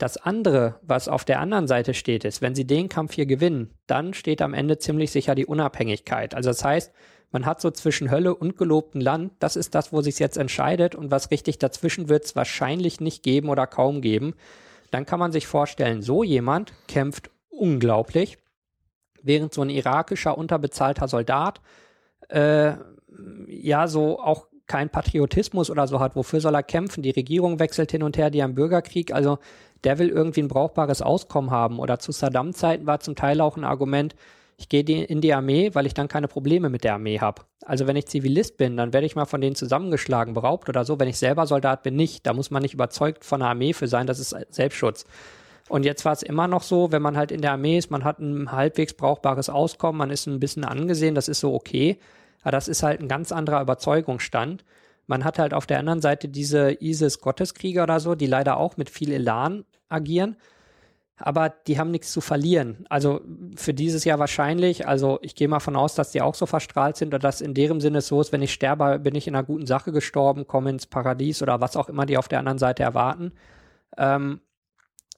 Das andere, was auf der anderen Seite steht, ist, wenn sie den Kampf hier gewinnen, dann steht am Ende ziemlich sicher die Unabhängigkeit. Also das heißt, man hat so zwischen Hölle und gelobtem Land, das ist das, wo sich jetzt entscheidet und was richtig dazwischen wird es wahrscheinlich nicht geben oder kaum geben. Dann kann man sich vorstellen, so jemand kämpft unglaublich, während so ein irakischer unterbezahlter Soldat äh, ja so auch kein Patriotismus oder so hat, wofür soll er kämpfen? Die Regierung wechselt hin und her, die haben Bürgerkrieg, also der will irgendwie ein brauchbares Auskommen haben. Oder zu Saddam-Zeiten war zum Teil auch ein Argument, ich gehe in die Armee, weil ich dann keine Probleme mit der Armee habe. Also wenn ich Zivilist bin, dann werde ich mal von denen zusammengeschlagen, beraubt oder so. Wenn ich selber Soldat bin, nicht. Da muss man nicht überzeugt von der Armee für sein, das ist Selbstschutz. Und jetzt war es immer noch so, wenn man halt in der Armee ist, man hat ein halbwegs brauchbares Auskommen, man ist ein bisschen angesehen, das ist so okay. Aber das ist halt ein ganz anderer Überzeugungsstand. Man hat halt auf der anderen Seite diese ISIS-Gotteskrieger oder so, die leider auch mit viel Elan agieren. Aber die haben nichts zu verlieren. Also für dieses Jahr wahrscheinlich, also ich gehe mal von aus, dass die auch so verstrahlt sind oder dass in deren Sinne so ist, wenn ich sterbe, bin ich in einer guten Sache gestorben, komme ins Paradies oder was auch immer die auf der anderen Seite erwarten. Ähm,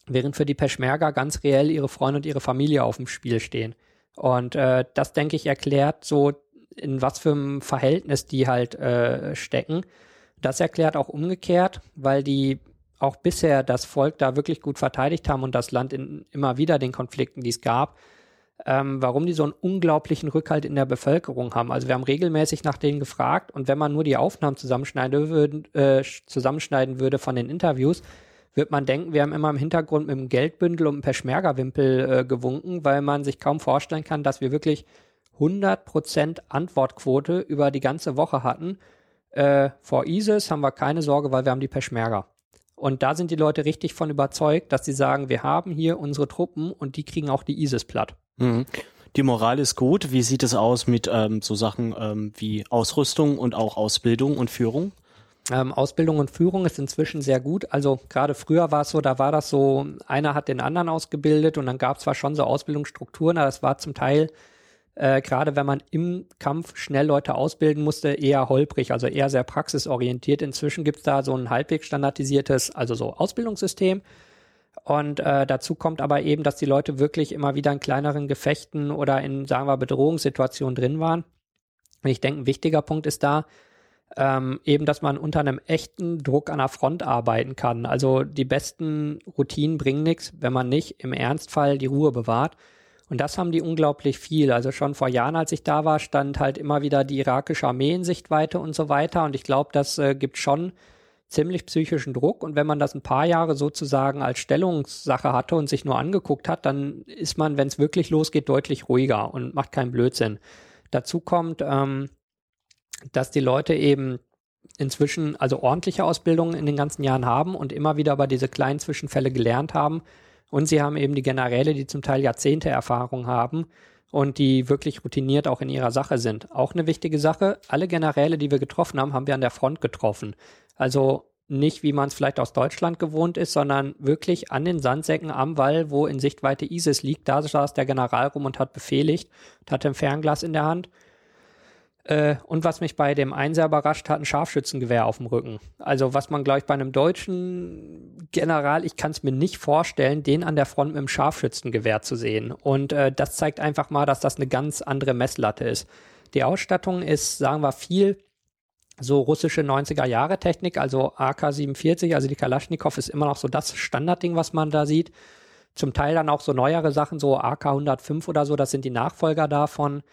während für die Peschmerga ganz reell ihre Freunde und ihre Familie auf dem Spiel stehen. Und äh, das, denke ich, erklärt so in was für einem Verhältnis die halt äh, stecken. Das erklärt auch umgekehrt, weil die auch bisher das Volk da wirklich gut verteidigt haben und das Land in immer wieder den Konflikten, die es gab, ähm, warum die so einen unglaublichen Rückhalt in der Bevölkerung haben. Also wir haben regelmäßig nach denen gefragt und wenn man nur die Aufnahmen zusammenschneiden würde, äh, zusammenschneiden würde von den Interviews, wird man denken, wir haben immer im Hintergrund mit einem Geldbündel und einem Peschmerga-Wimpel äh, gewunken, weil man sich kaum vorstellen kann, dass wir wirklich 100% Antwortquote über die ganze Woche hatten. Äh, vor ISIS haben wir keine Sorge, weil wir haben die Peschmerga. Und da sind die Leute richtig von überzeugt, dass sie sagen, wir haben hier unsere Truppen und die kriegen auch die ISIS platt. Mhm. Die Moral ist gut. Wie sieht es aus mit ähm, so Sachen ähm, wie Ausrüstung und auch Ausbildung und Führung? Ähm, Ausbildung und Führung ist inzwischen sehr gut. Also gerade früher war es so, da war das so, einer hat den anderen ausgebildet und dann gab es zwar schon so Ausbildungsstrukturen, aber das war zum Teil äh, gerade wenn man im Kampf schnell Leute ausbilden musste, eher holprig, also eher sehr praxisorientiert. Inzwischen gibt es da so ein halbwegs standardisiertes, also so Ausbildungssystem. Und äh, dazu kommt aber eben, dass die Leute wirklich immer wieder in kleineren Gefechten oder in, sagen wir, Bedrohungssituationen drin waren. Und ich denke, ein wichtiger Punkt ist da, ähm, eben, dass man unter einem echten Druck an der Front arbeiten kann. Also die besten Routinen bringen nichts, wenn man nicht im Ernstfall die Ruhe bewahrt. Und das haben die unglaublich viel. Also schon vor Jahren, als ich da war, stand halt immer wieder die irakische Armee in Sichtweite und so weiter. Und ich glaube, das äh, gibt schon ziemlich psychischen Druck. Und wenn man das ein paar Jahre sozusagen als Stellungssache hatte und sich nur angeguckt hat, dann ist man, wenn es wirklich losgeht, deutlich ruhiger und macht keinen Blödsinn. Dazu kommt, ähm, dass die Leute eben inzwischen also ordentliche Ausbildungen in den ganzen Jahren haben und immer wieder über diese kleinen Zwischenfälle gelernt haben Und sie haben eben die Generäle, die zum Teil Jahrzehnte Erfahrung haben und die wirklich routiniert auch in ihrer Sache sind. Auch eine wichtige Sache, alle Generäle, die wir getroffen haben, haben wir an der Front getroffen. Also nicht, wie man es vielleicht aus Deutschland gewohnt ist, sondern wirklich an den Sandsäcken am Wall, wo in Sichtweite ISIS liegt. Da saß der General rum und hat befehligt und hatte ein Fernglas in der Hand. Äh, und was mich bei dem einen sehr überrascht hat, ein Scharfschützengewehr auf dem Rücken. Also was man, glaube ich, bei einem deutschen General, ich kann es mir nicht vorstellen, den an der Front mit einem Scharfschützengewehr zu sehen. Und äh, das zeigt einfach mal, dass das eine ganz andere Messlatte ist. Die Ausstattung ist, sagen wir, viel so russische 90er Jahre Technik, also AK-47, also die Kalaschnikow ist immer noch so das Standardding, was man da sieht. Zum Teil dann auch so neuere Sachen, so AK-105 oder so, das sind die Nachfolger davon.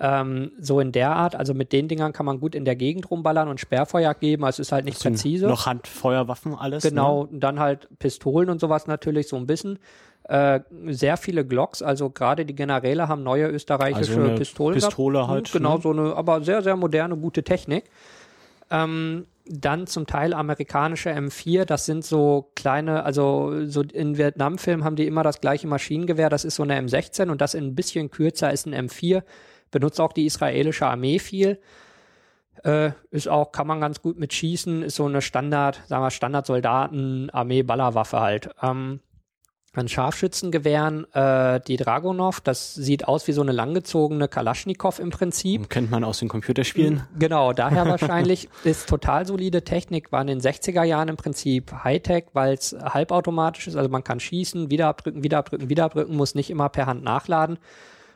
Ähm, so in der Art, also mit den Dingern kann man gut in der Gegend rumballern und Sperrfeuer geben, also es ist halt nicht präzise. Noch Handfeuerwaffen alles. Genau, ne? dann halt Pistolen und sowas natürlich so ein bisschen. Äh, sehr viele Glocks, also gerade die Generäle haben neue österreichische also Pistolen. Pistole gehabt. halt. Genau, ne? so eine, aber sehr, sehr moderne, gute Technik. Ähm, dann zum Teil amerikanische M4, das sind so kleine, also so in Vietnam-Filmen haben die immer das gleiche Maschinengewehr, das ist so eine M16 und das ein bisschen kürzer ist ein M4 benutzt auch die israelische Armee viel. Äh, ist auch, kann man ganz gut mit schießen, ist so eine Standard, sagen wir, Standard-Soldaten-Armee-Ballerwaffe halt. Ähm, an Scharfschützengewehren äh, die Dragonov, das sieht aus wie so eine langgezogene Kalaschnikow im Prinzip. Kennt man aus den Computerspielen. Genau, daher wahrscheinlich ist total solide Technik, war in den 60er Jahren im Prinzip Hightech, weil es halbautomatisch ist, also man kann schießen, wieder abdrücken, wieder abdrücken, wieder abdrücken, muss nicht immer per Hand nachladen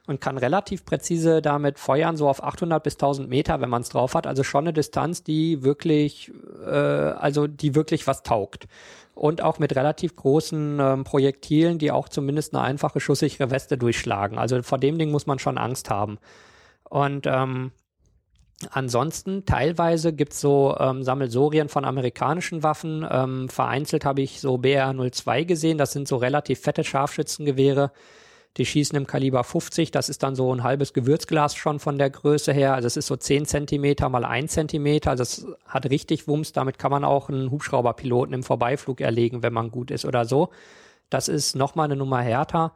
und kann relativ präzise damit feuern, so auf 800 bis 1000 Meter, wenn man es drauf hat. Also schon eine Distanz, die wirklich, äh, also die wirklich was taugt. Und auch mit relativ großen ähm, Projektilen, die auch zumindest eine einfache schusssichere Weste durchschlagen. Also vor dem Ding muss man schon Angst haben. Und ähm, Ansonsten teilweise gibt's so ähm, Sammelsorien von amerikanischen Waffen. Ähm, vereinzelt habe ich so BR-02 gesehen. Das sind so relativ fette Scharfschützengewehre. Die schießen im Kaliber 50, das ist dann so ein halbes Gewürzglas schon von der Größe her. Also es ist so 10 Zentimeter mal 1 Zentimeter. Das hat richtig Wumms. Damit kann man auch einen Hubschrauberpiloten im Vorbeiflug erlegen, wenn man gut ist oder so. Das ist nochmal eine Nummer härter.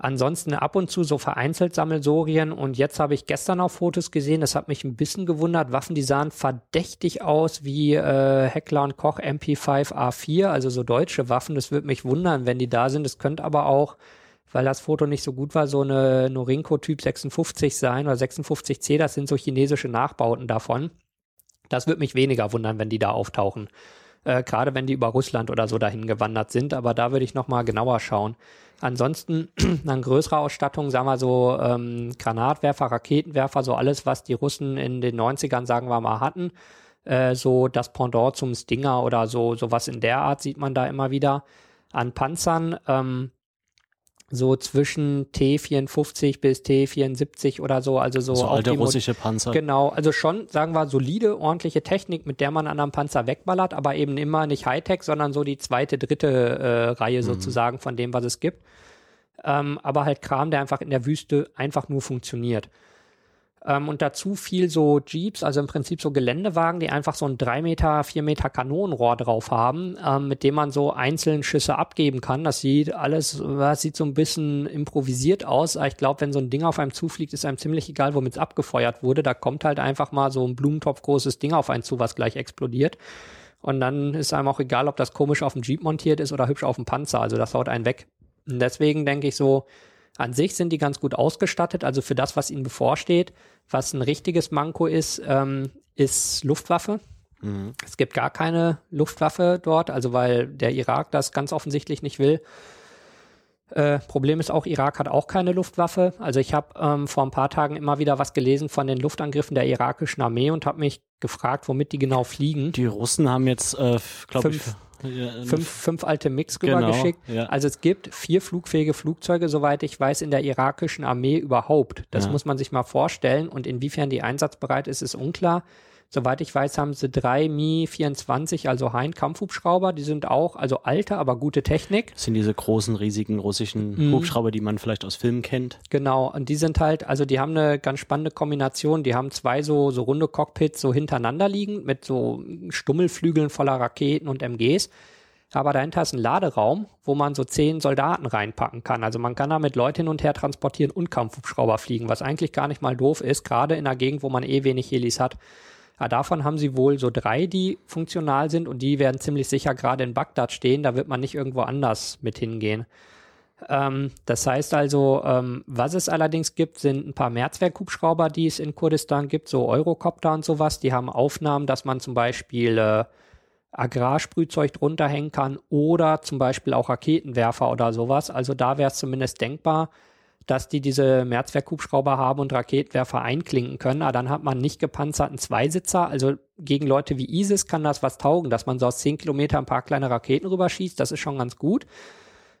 Ansonsten ab und zu so vereinzelt Sammelsorien und jetzt habe ich gestern auch Fotos gesehen, das hat mich ein bisschen gewundert. Waffen, die sahen verdächtig aus wie äh, Heckler und Koch MP5 A4, also so deutsche Waffen. Das würde mich wundern, wenn die da sind. Es könnte aber auch weil das Foto nicht so gut war, so eine Norinco Typ 56 sein oder 56C, das sind so chinesische Nachbauten davon. Das würde mich weniger wundern, wenn die da auftauchen. Äh, Gerade wenn die über Russland oder so dahin gewandert sind, aber da würde ich nochmal genauer schauen. Ansonsten dann größere Ausstattung, sagen wir so ähm, Granatwerfer, Raketenwerfer, so alles, was die Russen in den 90ern, sagen wir mal, hatten. Äh, so das Pendant zum Stinger oder so, sowas in der Art sieht man da immer wieder. An Panzern, ähm, so zwischen T54 bis T74 oder so, also so, so alte die russische Panzer. Genau, also schon, sagen wir, solide, ordentliche Technik, mit der man an einem Panzer wegballert, aber eben immer nicht Hightech, sondern so die zweite, dritte äh, Reihe mhm. sozusagen von dem, was es gibt. Ähm, aber halt Kram, der einfach in der Wüste einfach nur funktioniert. Ähm, und dazu viel so Jeeps, also im Prinzip so Geländewagen, die einfach so ein 3 Meter, 4 Meter Kanonenrohr drauf haben, ähm, mit dem man so einzelne Schüsse abgeben kann. Das sieht alles, das sieht so ein bisschen improvisiert aus. Aber ich glaube, wenn so ein Ding auf einem zufliegt, ist einem ziemlich egal, womit es abgefeuert wurde. Da kommt halt einfach mal so ein Blumentopf großes Ding auf einen zu, was gleich explodiert. Und dann ist einem auch egal, ob das komisch auf dem Jeep montiert ist oder hübsch auf dem Panzer. Also das haut einen weg. Und deswegen denke ich so, an sich sind die ganz gut ausgestattet, also für das, was ihnen bevorsteht. Was ein richtiges Manko ist, ähm, ist Luftwaffe. Mhm. Es gibt gar keine Luftwaffe dort, also weil der Irak das ganz offensichtlich nicht will. Äh, Problem ist auch, Irak hat auch keine Luftwaffe. Also ich habe ähm, vor ein paar Tagen immer wieder was gelesen von den Luftangriffen der irakischen Armee und habe mich gefragt, womit die genau fliegen. Die Russen haben jetzt, äh, glaube ich, fünf, fünf alte Mix rübergeschickt. Genau, ja. Also es gibt vier flugfähige Flugzeuge, soweit ich weiß, in der irakischen Armee überhaupt. Das ja. muss man sich mal vorstellen. Und inwiefern die einsatzbereit ist, ist unklar. Soweit ich weiß, haben sie drei Mi-24, also Hein-Kampfhubschrauber. Die sind auch, also alte, aber gute Technik. Das sind diese großen, riesigen russischen mhm. Hubschrauber, die man vielleicht aus Filmen kennt. Genau. Und die sind halt, also die haben eine ganz spannende Kombination. Die haben zwei so, so runde Cockpits so hintereinander liegen mit so Stummelflügeln voller Raketen und MGs. aber dahinter ist ein Laderaum, wo man so zehn Soldaten reinpacken kann. Also man kann damit Leute hin und her transportieren und Kampfhubschrauber fliegen, was eigentlich gar nicht mal doof ist, gerade in einer Gegend, wo man eh wenig Helis hat. Ja, davon haben sie wohl so drei, die funktional sind und die werden ziemlich sicher gerade in Bagdad stehen. Da wird man nicht irgendwo anders mit hingehen. Ähm, das heißt also, ähm, was es allerdings gibt, sind ein paar Mehrzweckhubschrauber, die es in Kurdistan gibt, so Eurocopter und sowas. Die haben Aufnahmen, dass man zum Beispiel äh, Agrarsprühzeug drunter hängen kann oder zum Beispiel auch Raketenwerfer oder sowas. Also da wäre es zumindest denkbar, dass die diese Mehrzweckhubschrauber haben und Raketenwerfer einklinken können. Aber dann hat man nicht gepanzerten Zweisitzer. Also gegen Leute wie ISIS kann das was taugen, dass man so aus zehn Kilometern ein paar kleine Raketen rüberschießt. Das ist schon ganz gut.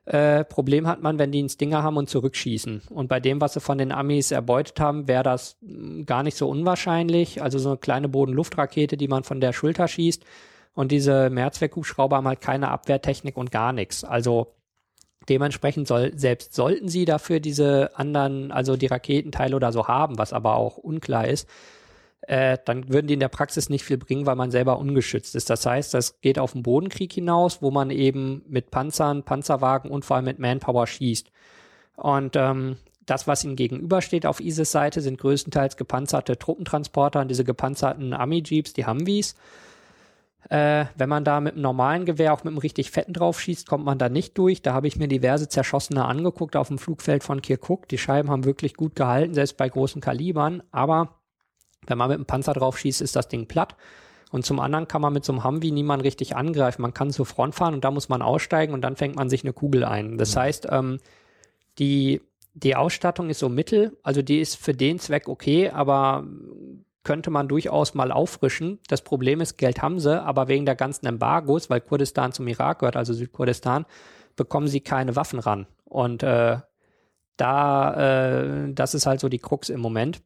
Äh, Problem hat man, wenn die einen Stinger haben und zurückschießen. Und bei dem, was sie von den Amis erbeutet haben, wäre das hm, gar nicht so unwahrscheinlich. Also so eine kleine Boden-Luft-Rakete, die man von der Schulter schießt. Und diese Mehrzweckhubschrauber haben halt keine Abwehrtechnik und gar nichts. Also dementsprechend soll, selbst sollten sie dafür diese anderen, also die Raketenteile oder so haben, was aber auch unklar ist, äh, dann würden die in der Praxis nicht viel bringen, weil man selber ungeschützt ist. Das heißt, das geht auf den Bodenkrieg hinaus, wo man eben mit Panzern, Panzerwagen und vor allem mit Manpower schießt. Und ähm, das, was ihnen gegenübersteht auf ISIS Seite, sind größtenteils gepanzerte Truppentransporter und diese gepanzerten Army-Jeeps, die Humvees. Äh, wenn man da mit einem normalen Gewehr, auch mit einem richtig fetten drauf schießt, kommt man da nicht durch. Da habe ich mir diverse Zerschossene angeguckt auf dem Flugfeld von Kirkuk. Die Scheiben haben wirklich gut gehalten, selbst bei großen Kalibern. Aber wenn man mit einem Panzer drauf schießt, ist das Ding platt. Und zum anderen kann man mit so einem Humvee niemanden richtig angreifen. Man kann zur Front fahren und da muss man aussteigen und dann fängt man sich eine Kugel ein. Das mhm. heißt, ähm, die, die Ausstattung ist so mittel, also die ist für den Zweck okay, aber könnte man durchaus mal auffrischen. Das Problem ist, Geld haben sie, aber wegen der ganzen Embargos, weil Kurdistan zum Irak gehört, also Südkurdistan, bekommen sie keine Waffen ran. Und äh, da, äh, das ist halt so die Krux im Moment.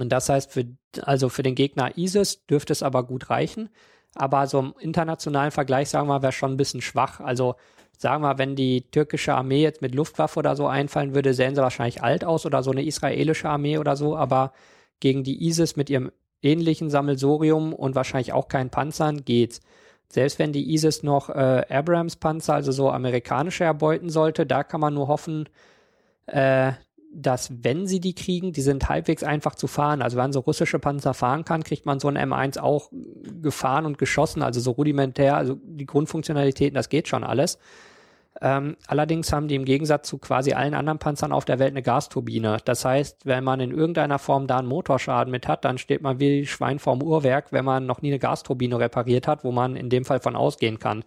Und das heißt, für, also für den Gegner ISIS dürfte es aber gut reichen. Aber so im internationalen Vergleich, sagen wir, wäre schon ein bisschen schwach. Also sagen wir, wenn die türkische Armee jetzt mit Luftwaffe oder so einfallen würde, sähen sie wahrscheinlich alt aus oder so eine israelische Armee oder so. Aber gegen die ISIS mit ihrem ähnlichen Sammelsorium und wahrscheinlich auch keinen Panzern geht's. Selbst wenn die ISIS noch äh, Abrams-Panzer, also so amerikanische, erbeuten sollte, da kann man nur hoffen, äh, dass wenn sie die kriegen, die sind halbwegs einfach zu fahren. Also wenn so russische Panzer fahren kann, kriegt man so ein M1 auch gefahren und geschossen, also so rudimentär, also die Grundfunktionalitäten, das geht schon alles. Ähm, allerdings haben die im Gegensatz zu quasi allen anderen Panzern auf der Welt eine Gasturbine. Das heißt, wenn man in irgendeiner Form da einen Motorschaden mit hat, dann steht man wie Schwein vorm Uhrwerk, wenn man noch nie eine Gasturbine repariert hat, wo man in dem Fall von ausgehen kann.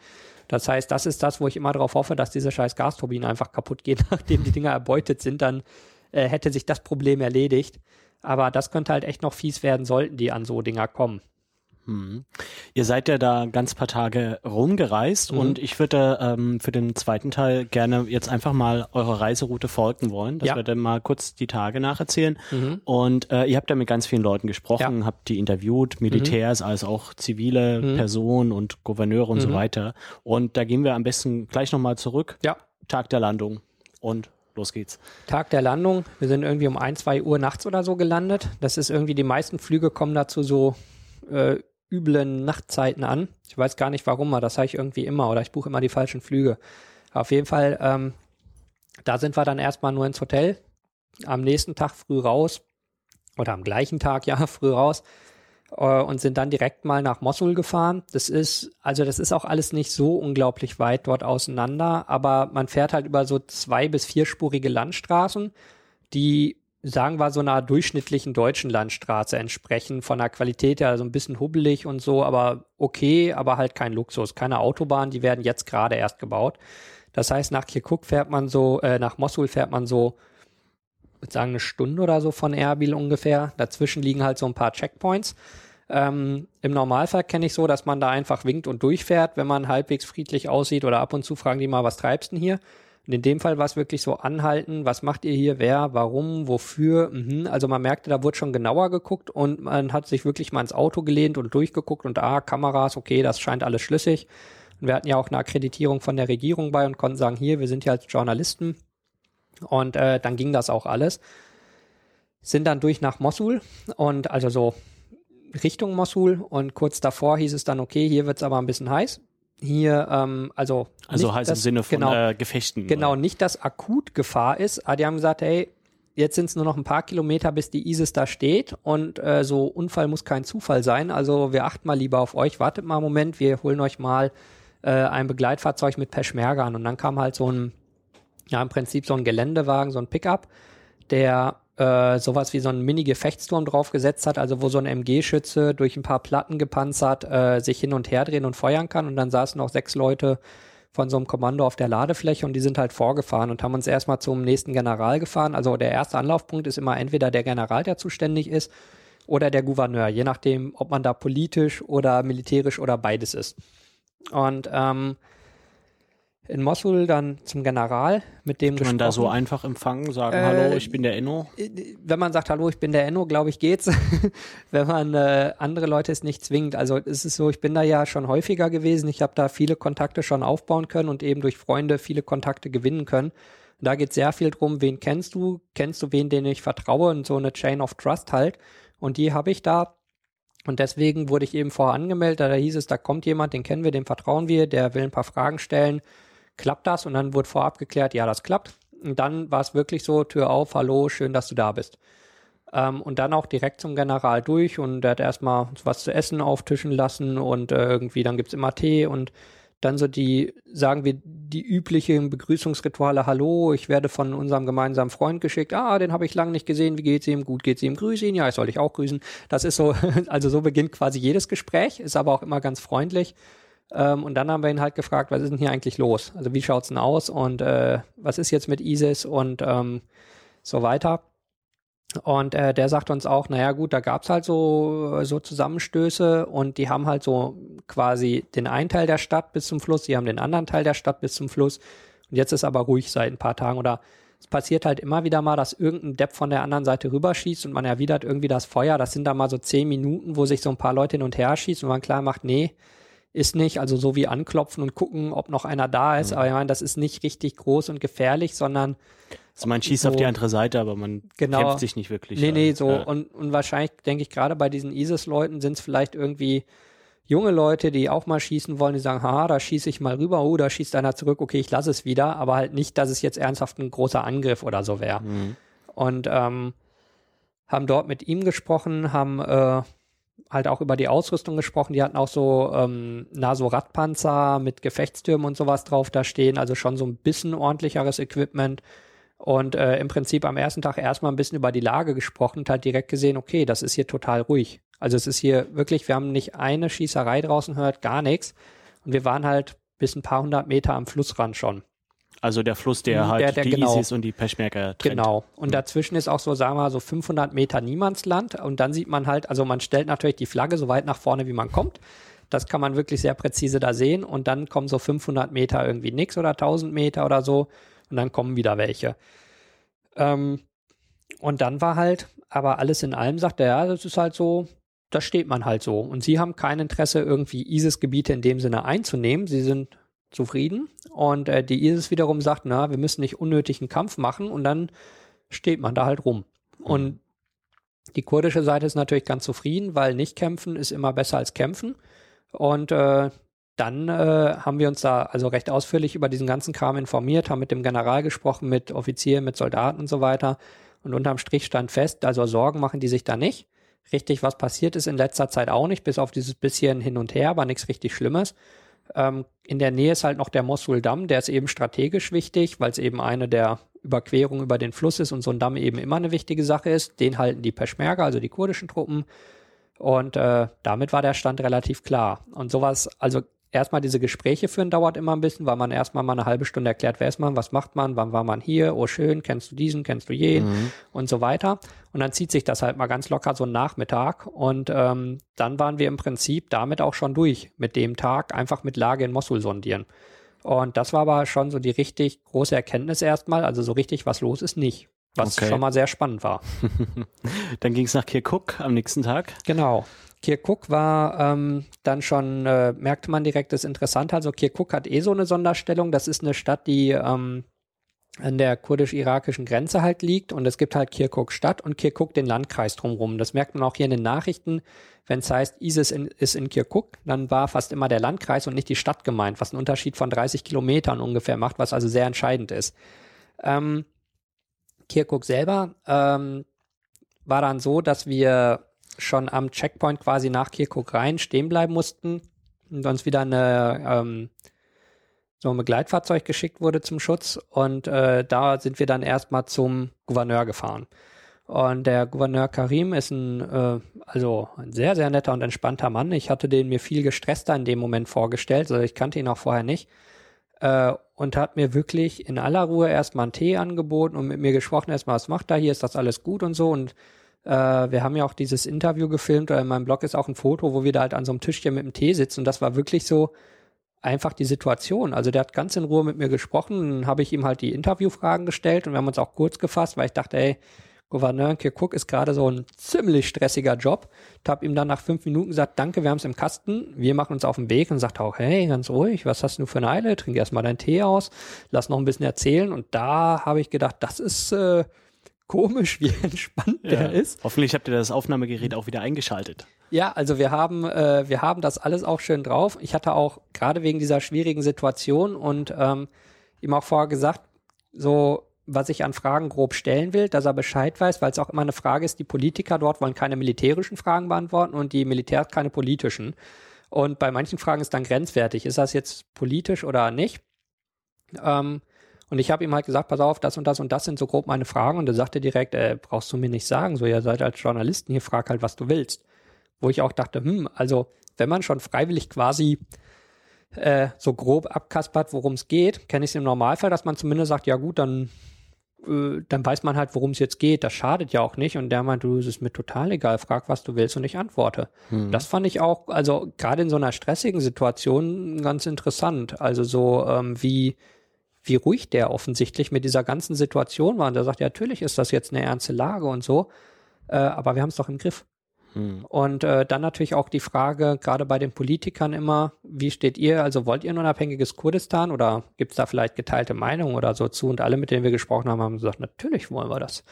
Das heißt, das ist das, wo ich immer darauf hoffe, dass diese scheiß Gasturbine einfach kaputt geht, nachdem die Dinger erbeutet sind, dann äh, hätte sich das Problem erledigt. Aber das könnte halt echt noch fies werden, sollten die an so Dinger kommen. Hm. Ihr seid ja da ganz paar Tage rumgereist mhm. und ich würde ähm, für den zweiten Teil gerne jetzt einfach mal eure Reiseroute folgen wollen, dass ja. wir dann mal kurz die Tage nacherzählen. Mhm. Und äh, ihr habt ja mit ganz vielen Leuten gesprochen, ja. habt die interviewt, Militärs mhm. als auch zivile mhm. Personen und Gouverneure und so mhm. weiter. Und da gehen wir am besten gleich nochmal zurück. Ja. Tag der Landung und Los geht's. Tag der Landung. Wir sind irgendwie um ein, zwei Uhr nachts oder so gelandet. Das ist irgendwie, die meisten Flüge kommen dazu so äh, üblen Nachtzeiten an. Ich weiß gar nicht warum, aber das habe ich irgendwie immer oder ich buche immer die falschen Flüge. Auf jeden Fall, ähm, da sind wir dann erstmal nur ins Hotel. Am nächsten Tag früh raus oder am gleichen Tag, ja, früh raus äh, und sind dann direkt mal nach Mosul gefahren. Das ist, also das ist auch alles nicht so unglaublich weit dort auseinander, aber man fährt halt über so zwei- bis vierspurige Landstraßen, die sagen wir so einer durchschnittlichen deutschen Landstraße entsprechen, von der Qualität her also ein bisschen hubbelig und so, aber okay, aber halt kein Luxus, keine Autobahn, die werden jetzt gerade erst gebaut. Das heißt, nach Kirkuk fährt man so, äh, nach Mosul fährt man so, würde sagen, eine Stunde oder so von Erbil ungefähr. Dazwischen liegen halt so ein paar Checkpoints. Ähm, Im Normalfall kenne ich so, dass man da einfach winkt und durchfährt, wenn man halbwegs friedlich aussieht oder ab und zu fragen die mal, was treibst denn hier? Und in dem Fall war es wirklich so anhalten, was macht ihr hier, wer, warum, wofür. Mhm. Also man merkte, da wurde schon genauer geguckt und man hat sich wirklich mal ins Auto gelehnt und durchgeguckt und ah, Kameras, okay, das scheint alles schlüssig. Und wir hatten ja auch eine Akkreditierung von der Regierung bei und konnten sagen, hier, wir sind ja als Journalisten. Und äh, dann ging das auch alles. Sind dann durch nach Mosul und also so Richtung Mosul und kurz davor hieß es dann, okay, hier wird's aber ein bisschen heiß. Hier, ähm, also. Also heißt das, im Sinne von genau, äh, Gefechten. Genau, oder? nicht, dass akut Gefahr ist, aber die haben gesagt, hey, jetzt sind es nur noch ein paar Kilometer, bis die ISIS da steht und äh, so Unfall muss kein Zufall sein. Also wir achten mal lieber auf euch, wartet mal einen Moment, wir holen euch mal äh, ein Begleitfahrzeug mit Peschmerga an. Und dann kam halt so ein, ja im Prinzip so ein Geländewagen, so ein Pickup, der äh, sowas wie so ein Mini-Gefechtsturm draufgesetzt hat, also wo so ein MG-Schütze durch ein paar Platten gepanzert äh, sich hin und her drehen und feuern kann. Und dann saßen noch sechs Leute von so einem Kommando auf der Ladefläche und die sind halt vorgefahren und haben uns erstmal zum nächsten General gefahren. Also der erste Anlaufpunkt ist immer entweder der General, der zuständig ist, oder der Gouverneur, je nachdem, ob man da politisch oder militärisch oder beides ist. Und ähm, in Mosul dann zum General, mit dem Kann man da so einfach empfangen, sagen, äh, hallo, ich bin der Enno? Wenn man sagt, hallo, ich bin der Enno, glaube ich, geht's. wenn man äh, andere Leute ist nicht zwingend. Also es ist so, ich bin da ja schon häufiger gewesen. Ich habe da viele Kontakte schon aufbauen können und eben durch Freunde viele Kontakte gewinnen können. Und da geht sehr viel drum, wen kennst du? Kennst du wen, den ich vertraue? Und so eine Chain of Trust halt. Und die habe ich da. Und deswegen wurde ich eben vorher angemeldet. Da hieß es, da kommt jemand, den kennen wir, dem vertrauen wir, der will ein paar Fragen stellen klappt das? Und dann wurde vorab geklärt, ja, das klappt. Und dann war es wirklich so, Tür auf, hallo, schön, dass du da bist. Ähm, und dann auch direkt zum General durch und der hat erstmal was zu essen auftischen lassen und äh, irgendwie, dann gibt's immer Tee und dann so die, sagen wir, die üblichen Begrüßungsrituale, hallo, ich werde von unserem gemeinsamen Freund geschickt, ah, den habe ich lange nicht gesehen, wie geht's ihm, gut geht's ihm, grüße ihn, ja, ich soll dich auch grüßen. Das ist so, also so beginnt quasi jedes Gespräch, ist aber auch immer ganz freundlich. Ähm, und dann haben wir ihn halt gefragt, was ist denn hier eigentlich los? Also wie schaut's denn aus und äh, was ist jetzt mit ISIS und ähm, so weiter. Und äh, der sagt uns auch, naja gut, da gab's halt so, so Zusammenstöße und die haben halt so quasi den einen Teil der Stadt bis zum Fluss, die haben den anderen Teil der Stadt bis zum Fluss. Und jetzt ist aber ruhig seit ein paar Tagen oder es passiert halt immer wieder mal, dass irgendein Depp von der anderen Seite rüberschießt und man erwidert irgendwie das Feuer. Das sind da mal so zehn Minuten, wo sich so ein paar Leute hin und her schießen und man klar macht, nee, ist nicht, also so wie anklopfen und gucken, ob noch einer da ist. Mhm. Aber ich meine, das ist nicht richtig groß und gefährlich, sondern. Also man schießt so, auf die andere Seite, aber man genau, kämpft sich nicht wirklich. Nee, nee, so. Ja. Und, und wahrscheinlich denke ich gerade bei diesen ISIS-Leuten sind es vielleicht irgendwie junge Leute, die auch mal schießen wollen, die sagen, ha, da schieße ich mal rüber, oh, da schießt einer zurück, okay, ich lasse es wieder, aber halt nicht, dass es jetzt ernsthaft ein großer Angriff oder so wäre. Mhm. Und ähm, haben dort mit ihm gesprochen, haben äh, halt auch über die Ausrüstung gesprochen. Die hatten auch so, ähm, na, so Radpanzer mit Gefechtstürmen und sowas drauf da stehen. Also schon so ein bisschen ordentlicheres Equipment. Und äh, im Prinzip am ersten Tag erstmal ein bisschen über die Lage gesprochen und halt direkt gesehen, okay, das ist hier total ruhig. Also es ist hier wirklich, wir haben nicht eine Schießerei draußen gehört, gar nichts. Und wir waren halt bis ein paar hundert Meter am Flussrand schon. Also der Fluss, der mhm, halt der, der, die genau, ISIS und die Peschmerga trennt. Genau. Und mhm. dazwischen ist auch so, sagen wir mal, so 500 Meter Niemandsland. Und dann sieht man halt, also man stellt natürlich die Flagge so weit nach vorne, wie man kommt. Das kann man wirklich sehr präzise da sehen. Und dann kommen so 500 Meter irgendwie nix oder 1000 Meter oder so. Und dann kommen wieder welche. Ähm, und dann war halt, aber alles in allem sagt er, ja, das ist halt so, da steht man halt so. Und sie haben kein Interesse, irgendwie ISIS-Gebiete in dem Sinne einzunehmen. Sie sind zufrieden. Und äh, die ISIS wiederum sagt, na, wir müssen nicht unnötigen Kampf machen und dann steht man da halt rum. Mhm. Und die kurdische Seite ist natürlich ganz zufrieden, weil nicht kämpfen ist immer besser als kämpfen. Und äh, dann äh, haben wir uns da also recht ausführlich über diesen ganzen Kram informiert, haben mit dem General gesprochen, mit Offizieren, mit Soldaten und so weiter. Und unterm Strich stand fest, also Sorgen machen die sich da nicht. Richtig, was passiert ist in letzter Zeit auch nicht, bis auf dieses bisschen hin und her, aber nichts richtig Schlimmes. Ähm, in der Nähe ist halt noch der Mosul-Damm, der ist eben strategisch wichtig, weil es eben eine der Überquerungen über den Fluss ist und so ein Damm eben immer eine wichtige Sache ist. Den halten die Peschmerga, also die kurdischen Truppen. Und äh, damit war der Stand relativ klar. Und sowas, also erstmal diese Gespräche führen dauert immer ein bisschen, weil man erstmal mal eine halbe Stunde erklärt, wer ist man, was macht man, wann war man hier, oh schön, kennst du diesen, kennst du jeden mhm. und so weiter. Und dann zieht sich das halt mal ganz locker so ein Nachmittag und ähm, dann waren wir im Prinzip damit auch schon durch mit dem Tag, einfach mit Lage in Mosul sondieren. Und das war aber schon so die richtig große Erkenntnis erstmal, also so richtig was los ist nicht. Was okay. schon mal sehr spannend war. dann ging es nach Kirkuk am nächsten Tag. Genau. Kirkuk war ähm, dann schon, äh, merkte man direkt, ist interessant. Also Kirkuk hat eh so eine Sonderstellung. Das ist eine Stadt, die ähm, an der kurdisch-irakischen Grenze halt liegt und es gibt halt Kirkuk Stadt und Kirkuk den Landkreis drumherum. Das merkt man auch hier in den Nachrichten. Wenn es heißt, ISIS in, ist in Kirkuk, dann war fast immer der Landkreis und nicht die Stadt gemeint, was einen Unterschied von 30 Kilometern ungefähr macht, was also sehr entscheidend ist. Ähm, Kirkuk selber ähm, war dann so, dass wir schon am Checkpoint quasi nach Kirkuk rein stehen bleiben mussten und uns wieder eine ähm, so ein Begleitfahrzeug geschickt wurde zum Schutz und äh, da sind wir dann erstmal zum Gouverneur gefahren. Und der Gouverneur Karim ist ein, äh, also ein sehr, sehr netter und entspannter Mann. Ich hatte den mir viel gestresster in dem Moment vorgestellt, also ich kannte ihn auch vorher nicht. Äh, und hat mir wirklich in aller Ruhe erstmal einen Tee angeboten und mit mir gesprochen, erstmal, was macht er hier, ist das alles gut und so. Und äh, wir haben ja auch dieses Interview gefilmt, oder in meinem Blog ist auch ein Foto, wo wir da halt an so einem Tischchen mit dem Tee sitzen. Und das war wirklich so, einfach die Situation. Also der hat ganz in Ruhe mit mir gesprochen, dann habe ich ihm halt die Interviewfragen gestellt und wir haben uns auch kurz gefasst, weil ich dachte, ey, Gouverneur Kirkuk ist gerade so ein ziemlich stressiger Job. Ich habe ihm dann nach fünf Minuten gesagt, danke, wir haben es im Kasten, wir machen uns auf den Weg und sagt auch, hey, ganz ruhig, was hast du für eine Eile? Trink erstmal deinen Tee aus, lass noch ein bisschen erzählen. Und da habe ich gedacht, das ist äh, komisch, wie entspannt ja. der ist. Hoffentlich habt ihr das Aufnahmegerät auch wieder eingeschaltet. Ja, also wir haben, äh, wir haben das alles auch schön drauf. Ich hatte auch gerade wegen dieser schwierigen Situation und ähm, ihm auch vorher gesagt, so was ich an Fragen grob stellen will, dass er Bescheid weiß, weil es auch immer eine Frage ist, die Politiker dort wollen keine militärischen Fragen beantworten und die Militärs keine politischen. Und bei manchen Fragen ist dann grenzwertig, ist das jetzt politisch oder nicht? Ähm, und ich habe ihm halt gesagt, pass auf, das und das und das sind so grob meine Fragen. Und er sagte direkt, äh, brauchst du mir nicht sagen, so ihr seid als Journalisten hier, frag halt, was du willst wo ich auch dachte, hm, also wenn man schon freiwillig quasi äh, so grob abkaspert, worum es geht, kenne ich es im Normalfall, dass man zumindest sagt, ja gut, dann äh, dann weiß man halt, worum es jetzt geht. Das schadet ja auch nicht. Und der meint, du, es ist mir total egal, frag, was du willst und ich antworte. Hm. Das fand ich auch, also gerade in so einer stressigen Situation ganz interessant. Also so ähm, wie, wie ruhig der offensichtlich mit dieser ganzen Situation war. Und der sagt, ja, natürlich ist das jetzt eine ernste Lage und so, äh, aber wir haben es doch im Griff. Hm. Und äh, dann natürlich auch die Frage, gerade bei den Politikern immer, wie steht ihr, also wollt ihr ein unabhängiges Kurdistan oder gibt es da vielleicht geteilte Meinungen oder so zu? Und alle, mit denen wir gesprochen haben, haben gesagt, natürlich wollen wir das.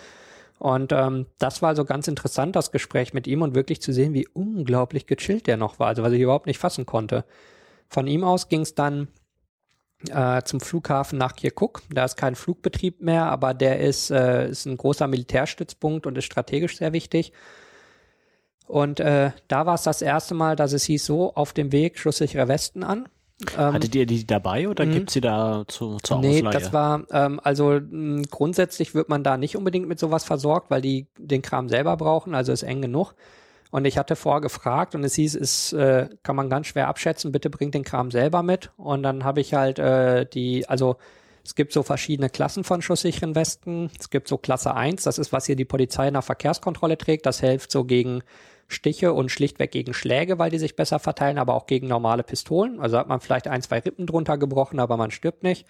Und ähm, das war also ganz interessant, das Gespräch mit ihm und wirklich zu sehen, wie unglaublich gechillt der noch war, also was ich überhaupt nicht fassen konnte. Von ihm aus ging es dann äh, zum Flughafen nach Kirkuk. Da ist kein Flugbetrieb mehr, aber der ist, äh, ist ein großer Militärstützpunkt und ist strategisch sehr wichtig. Und äh, da war es das erste Mal, dass es hieß so, auf dem Weg schusssichere Westen an. Ähm, Hattet ihr die dabei oder mhm. gibt sie da zu, zur nee, Ausleihe? Nee, das war, ähm, also mh, grundsätzlich wird man da nicht unbedingt mit sowas versorgt, weil die den Kram selber brauchen, also ist eng genug. Und ich hatte vorher gefragt und es hieß, es äh, kann man ganz schwer abschätzen, bitte bringt den Kram selber mit. Und dann habe ich halt äh, die, also es gibt so verschiedene Klassen von schusssicheren Westen. Es gibt so Klasse 1, das ist, was hier die Polizei nach Verkehrskontrolle trägt. Das hilft so gegen Stiche und schlichtweg gegen Schläge, weil die sich besser verteilen, aber auch gegen normale Pistolen. Also hat man vielleicht ein, zwei Rippen drunter gebrochen, aber man stirbt nicht.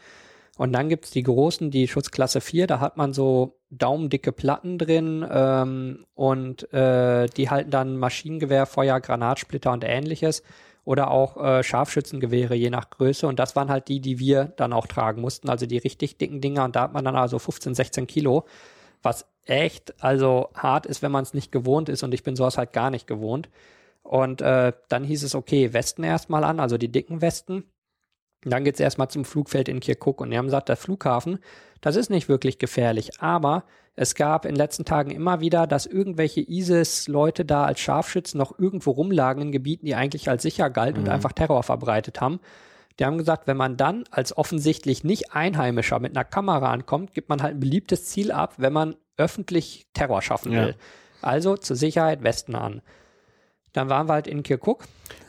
Und dann gibt's die großen, die Schutzklasse 4, da hat man so daumendicke Platten drin ähm, und äh, die halten dann Maschinengewehr, Feuer, Granatsplitter und ähnliches. Oder auch äh, Scharfschützengewehre, je nach Größe. Und das waren halt die, die wir dann auch tragen mussten. Also die richtig dicken Dinger. Und da hat man dann also 15, 16 Kilo, was echt also hart ist, wenn man es nicht gewohnt ist und ich bin sowas halt gar nicht gewohnt. Und äh, dann hieß es, okay, Westen erstmal an, also die dicken Westen. Und dann geht's erstmal zum Flugfeld in Kirkuk und die haben gesagt, der Flughafen, das ist nicht wirklich gefährlich, aber es gab in den letzten Tagen immer wieder, dass irgendwelche ISIS-Leute da als Scharfschützen noch irgendwo rumlagen in Gebieten, die eigentlich als sicher galten mhm. und einfach Terror verbreitet haben. Die haben gesagt, wenn man dann als offensichtlich nicht Einheimischer mit einer Kamera ankommt, gibt man halt ein beliebtes Ziel ab, wenn man öffentlich Terror schaffen will. Ja. Also zur Sicherheit Westen an. Dann waren wir halt in Kirkuk.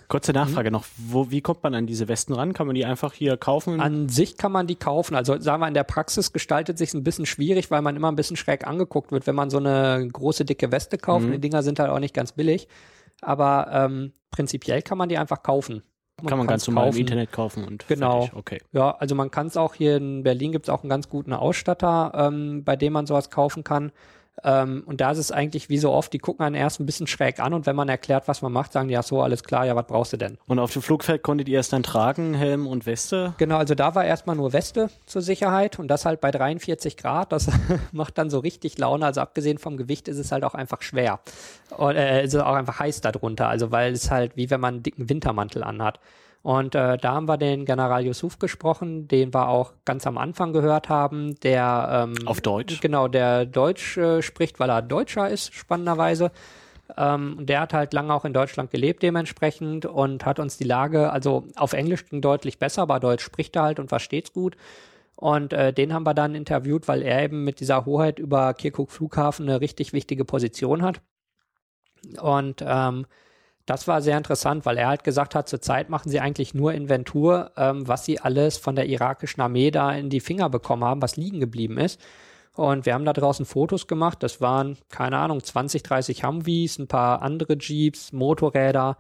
Kurze Nachfrage mhm. noch, wo, wie kommt man an diese Westen ran? Kann man die einfach hier kaufen? An sich kann man die kaufen. Also sagen wir, in der Praxis gestaltet sich ein bisschen schwierig, weil man immer ein bisschen schräg angeguckt wird, wenn man so eine große, dicke Weste kauft. Mhm. Die Dinger sind halt auch nicht ganz billig. Aber ähm, prinzipiell kann man die einfach kaufen. Man kann man ganz normal im Internet kaufen und genau. Fertig. Okay. Ja, also man kann es auch hier in Berlin gibt es auch einen ganz guten Ausstatter, ähm, bei dem man sowas kaufen kann. Ähm, und da ist es eigentlich wie so oft, die gucken einen erst ein bisschen schräg an und wenn man erklärt, was man macht, sagen die, ja so, alles klar, ja, was brauchst du denn? Und auf dem Flugfeld konntet ihr es dann tragen, Helm und Weste? Genau, also da war erstmal nur Weste zur Sicherheit und das halt bei 43 Grad, das macht dann so richtig Laune, also abgesehen vom Gewicht ist es halt auch einfach schwer. Und äh, ist es auch einfach heiß darunter, also weil es halt wie wenn man einen dicken Wintermantel anhat. Und äh, da haben wir den General Yusuf gesprochen, den wir auch ganz am Anfang gehört haben, der ähm, auf Deutsch. Genau, der Deutsch äh, spricht, weil er Deutscher ist, spannenderweise. Ähm, der hat halt lange auch in Deutschland gelebt dementsprechend und hat uns die Lage, also auf Englisch ging deutlich besser, aber Deutsch spricht er halt und versteht's gut. Und äh, den haben wir dann interviewt, weil er eben mit dieser Hoheit über Kirkuk Flughafen eine richtig wichtige Position hat. Und ähm, das war sehr interessant, weil er halt gesagt hat, zurzeit machen sie eigentlich nur Inventur, ähm, was sie alles von der irakischen Armee da in die Finger bekommen haben, was liegen geblieben ist. Und wir haben da draußen Fotos gemacht. Das waren, keine Ahnung, 20, 30 Humvees, ein paar andere Jeeps, Motorräder,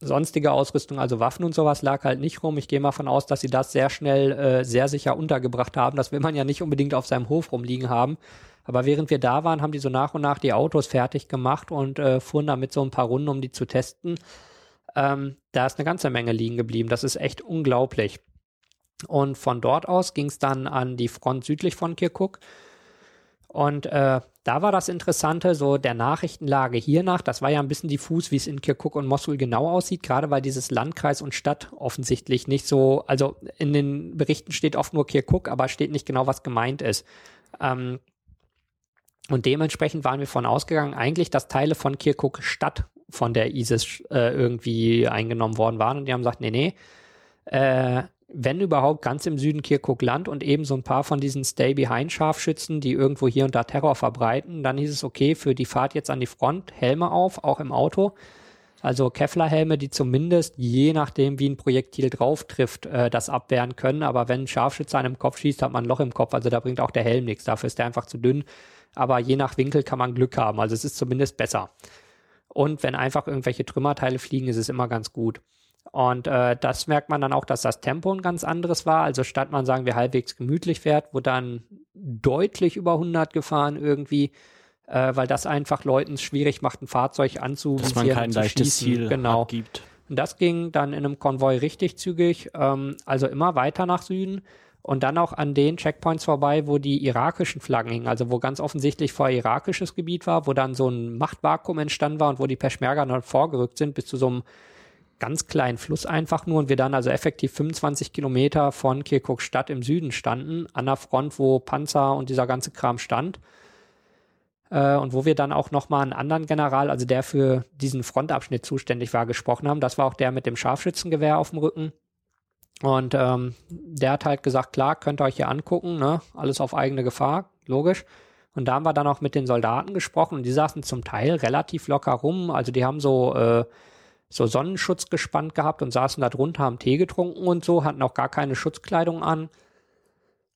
sonstige Ausrüstung, also Waffen und sowas lag halt nicht rum. Ich gehe mal von aus, dass sie das sehr schnell, äh, sehr sicher untergebracht haben. Das will man ja nicht unbedingt auf seinem Hof rumliegen haben. Aber während wir da waren, haben die so nach und nach die Autos fertig gemacht und äh, fuhren damit so ein paar Runden, um die zu testen. Ähm, da ist eine ganze Menge liegen geblieben. Das ist echt unglaublich. Und von dort aus ging es dann an die Front südlich von Kirkuk. Und äh, da war das Interessante, so der Nachrichtenlage hiernach, das war ja ein bisschen diffus, wie es in Kirkuk und Mosul genau aussieht, gerade weil dieses Landkreis und Stadt offensichtlich nicht so, also in den Berichten steht oft nur Kirkuk, aber steht nicht genau, was gemeint ist. Ähm, und dementsprechend waren wir von ausgegangen, eigentlich, dass Teile von Kirkuk Stadt von der ISIS äh, irgendwie eingenommen worden waren. Und die haben gesagt, nee, nee, äh, wenn überhaupt ganz im Süden Kirkuk Land und eben so ein paar von diesen Stay-Behind-Scharfschützen, die irgendwo hier und da Terror verbreiten, dann hieß es okay, für die Fahrt jetzt an die Front, Helme auf, auch im Auto. Also Kevlar-Helme, die zumindest je nachdem, wie ein Projektil drauf trifft, äh, das abwehren können. Aber wenn ein Scharfschütze einem Kopf schießt, hat man ein Loch im Kopf. Also da bringt auch der Helm nichts. Dafür ist der einfach zu dünn aber je nach Winkel kann man Glück haben. Also es ist zumindest besser. Und wenn einfach irgendwelche Trümmerteile fliegen, ist es immer ganz gut. Und äh, das merkt man dann auch, dass das Tempo ein ganz anderes war. Also statt man sagen wir halbwegs gemütlich fährt, wurde dann deutlich über 100 gefahren irgendwie, äh, weil das einfach Leuten schwierig macht, ein Fahrzeug anzuvisieren. Dass man kein leichtes Ziel genau. abgibt. Und das ging dann in einem Konvoi richtig zügig, ähm, also immer weiter nach Süden und dann auch an den Checkpoints vorbei, wo die irakischen Flaggen hingen, also wo ganz offensichtlich vorher irakisches Gebiet war, wo dann so ein Machtvakuum entstanden war und wo die Peschmerga dann vorgerückt sind bis zu so einem ganz kleinen Fluss einfach nur und wir dann also effektiv 25 Kilometer von Kirkuk Stadt im Süden standen, an der Front, wo Panzer und dieser ganze Kram stand. Äh, und wo wir dann auch nochmal einen anderen General, also der für diesen Frontabschnitt zuständig war, gesprochen haben. Das war auch der mit dem Scharfschützengewehr auf dem Rücken. Und ähm, der hat halt gesagt, klar, könnt ihr euch hier angucken, ne? alles auf eigene Gefahr, logisch. Und da haben wir dann auch mit den Soldaten gesprochen und die saßen zum Teil relativ locker rum. Also die haben so, äh, so Sonnenschutz gespannt gehabt und saßen da drunter, haben Tee getrunken und so, hatten auch gar keine Schutzkleidung an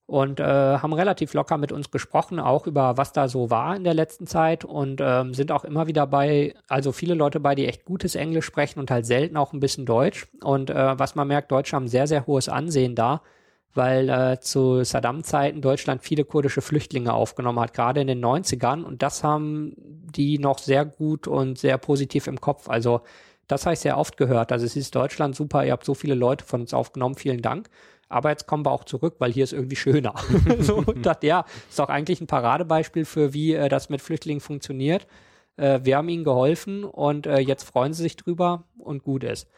und äh, haben relativ locker mit uns gesprochen, auch über was da so war in der letzten Zeit und ähm, sind auch immer wieder bei, also viele Leute bei, die echt gutes Englisch sprechen und halt selten auch ein bisschen Deutsch. Und äh, was man merkt, Deutsche haben sehr, sehr hohes Ansehen da, weil äh, zu Saddam-Zeiten Deutschland viele kurdische Flüchtlinge aufgenommen hat, gerade in den 90ern. Und das haben die noch sehr gut und sehr positiv im Kopf. Also das habe ich sehr oft gehört. Also es ist Deutschland super, ihr habt so viele Leute von uns aufgenommen, vielen Dank aber jetzt kommen wir auch zurück, weil hier ist irgendwie schöner. so, und dachte, ja, ist doch eigentlich ein Paradebeispiel für, wie äh, das mit Flüchtlingen funktioniert. Äh, wir haben ihnen geholfen und äh, jetzt freuen sie sich drüber und gut ist.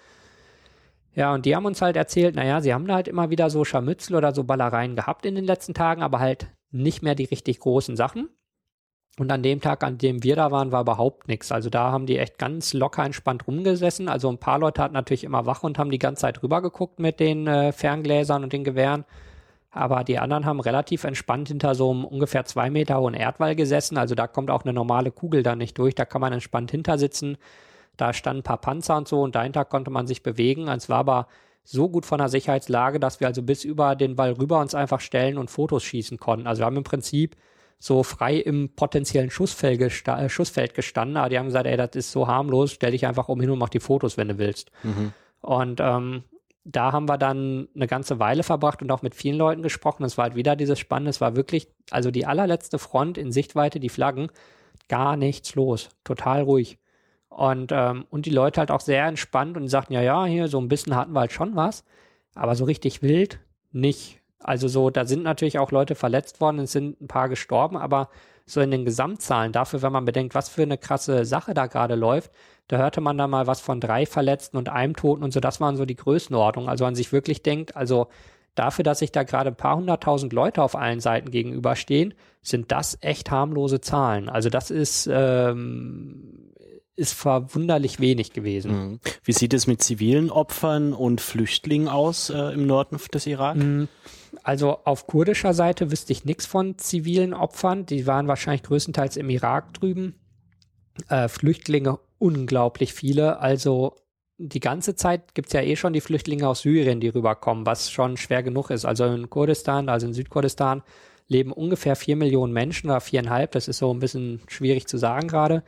Ja, und die haben uns halt erzählt, naja, sie haben da halt immer wieder so Scharmützel oder so Ballereien gehabt in den letzten Tagen, aber halt nicht mehr die richtig großen Sachen. Und an dem Tag, an dem wir da waren, war überhaupt nichts. Also da haben die echt ganz locker entspannt rumgesessen. Also ein paar Leute hatten natürlich immer wach und haben die ganze Zeit rübergeguckt mit den äh, Ferngläsern und den Gewehren. Aber die anderen haben relativ entspannt hinter so einem ungefähr zwei Meter hohen Erdwall gesessen. Also da kommt auch eine normale Kugel da nicht durch. Da kann man entspannt hintersitzen. Da standen ein paar Panzer und so und dahinter konnte man sich bewegen. Es war aber so gut von der Sicherheitslage, dass wir also bis über den Wall rüber uns einfach stellen und Fotos schießen konnten. Also wir haben im Prinzip so frei im potenziellen Schussfeld, gesta äh, Schussfeld gestanden, aber die haben gesagt, ey, das ist so harmlos, stell dich einfach um hin und mach die Fotos, wenn du willst. Mhm. Und ähm, da haben wir dann eine ganze Weile verbracht und auch mit vielen Leuten gesprochen. Es war halt wieder dieses Spannende. Es war wirklich, also die allerletzte Front in Sichtweite, die Flaggen, gar nichts los. Total ruhig. Und, ähm, und die Leute halt auch sehr entspannt und sagten, ja, ja, hier so ein bisschen hatten wir halt schon was, aber so richtig wild nicht. Also so, da sind natürlich auch Leute verletzt worden, es sind ein paar gestorben, aber so in den Gesamtzahlen dafür, wenn man bedenkt, was für eine krasse Sache da gerade läuft, da hörte man da mal was von drei Verletzten und einem Toten und so, das waren so die Größenordnungen. Also man sich wirklich denkt, also dafür, dass sich da gerade ein paar hunderttausend Leute auf allen Seiten gegenüberstehen, sind das echt harmlose Zahlen. Also das ist, ähm, ist verwunderlich wenig gewesen. Mhm. Wie sieht es mit zivilen Opfern und Flüchtlingen aus äh, im Norden des Irak? Mhm. Also auf kurdischer Seite wüsste ich nichts von zivilen Opfern. Die waren wahrscheinlich größtenteils im Irak drüben. Äh, Flüchtlinge unglaublich viele. Also die ganze Zeit gibt es ja eh schon die Flüchtlinge aus Syrien, die rüberkommen, was schon schwer genug ist. Also in Kurdistan, also in Südkurdistan, leben ungefähr vier Millionen Menschen oder viereinhalb. Das ist so ein bisschen schwierig zu sagen gerade.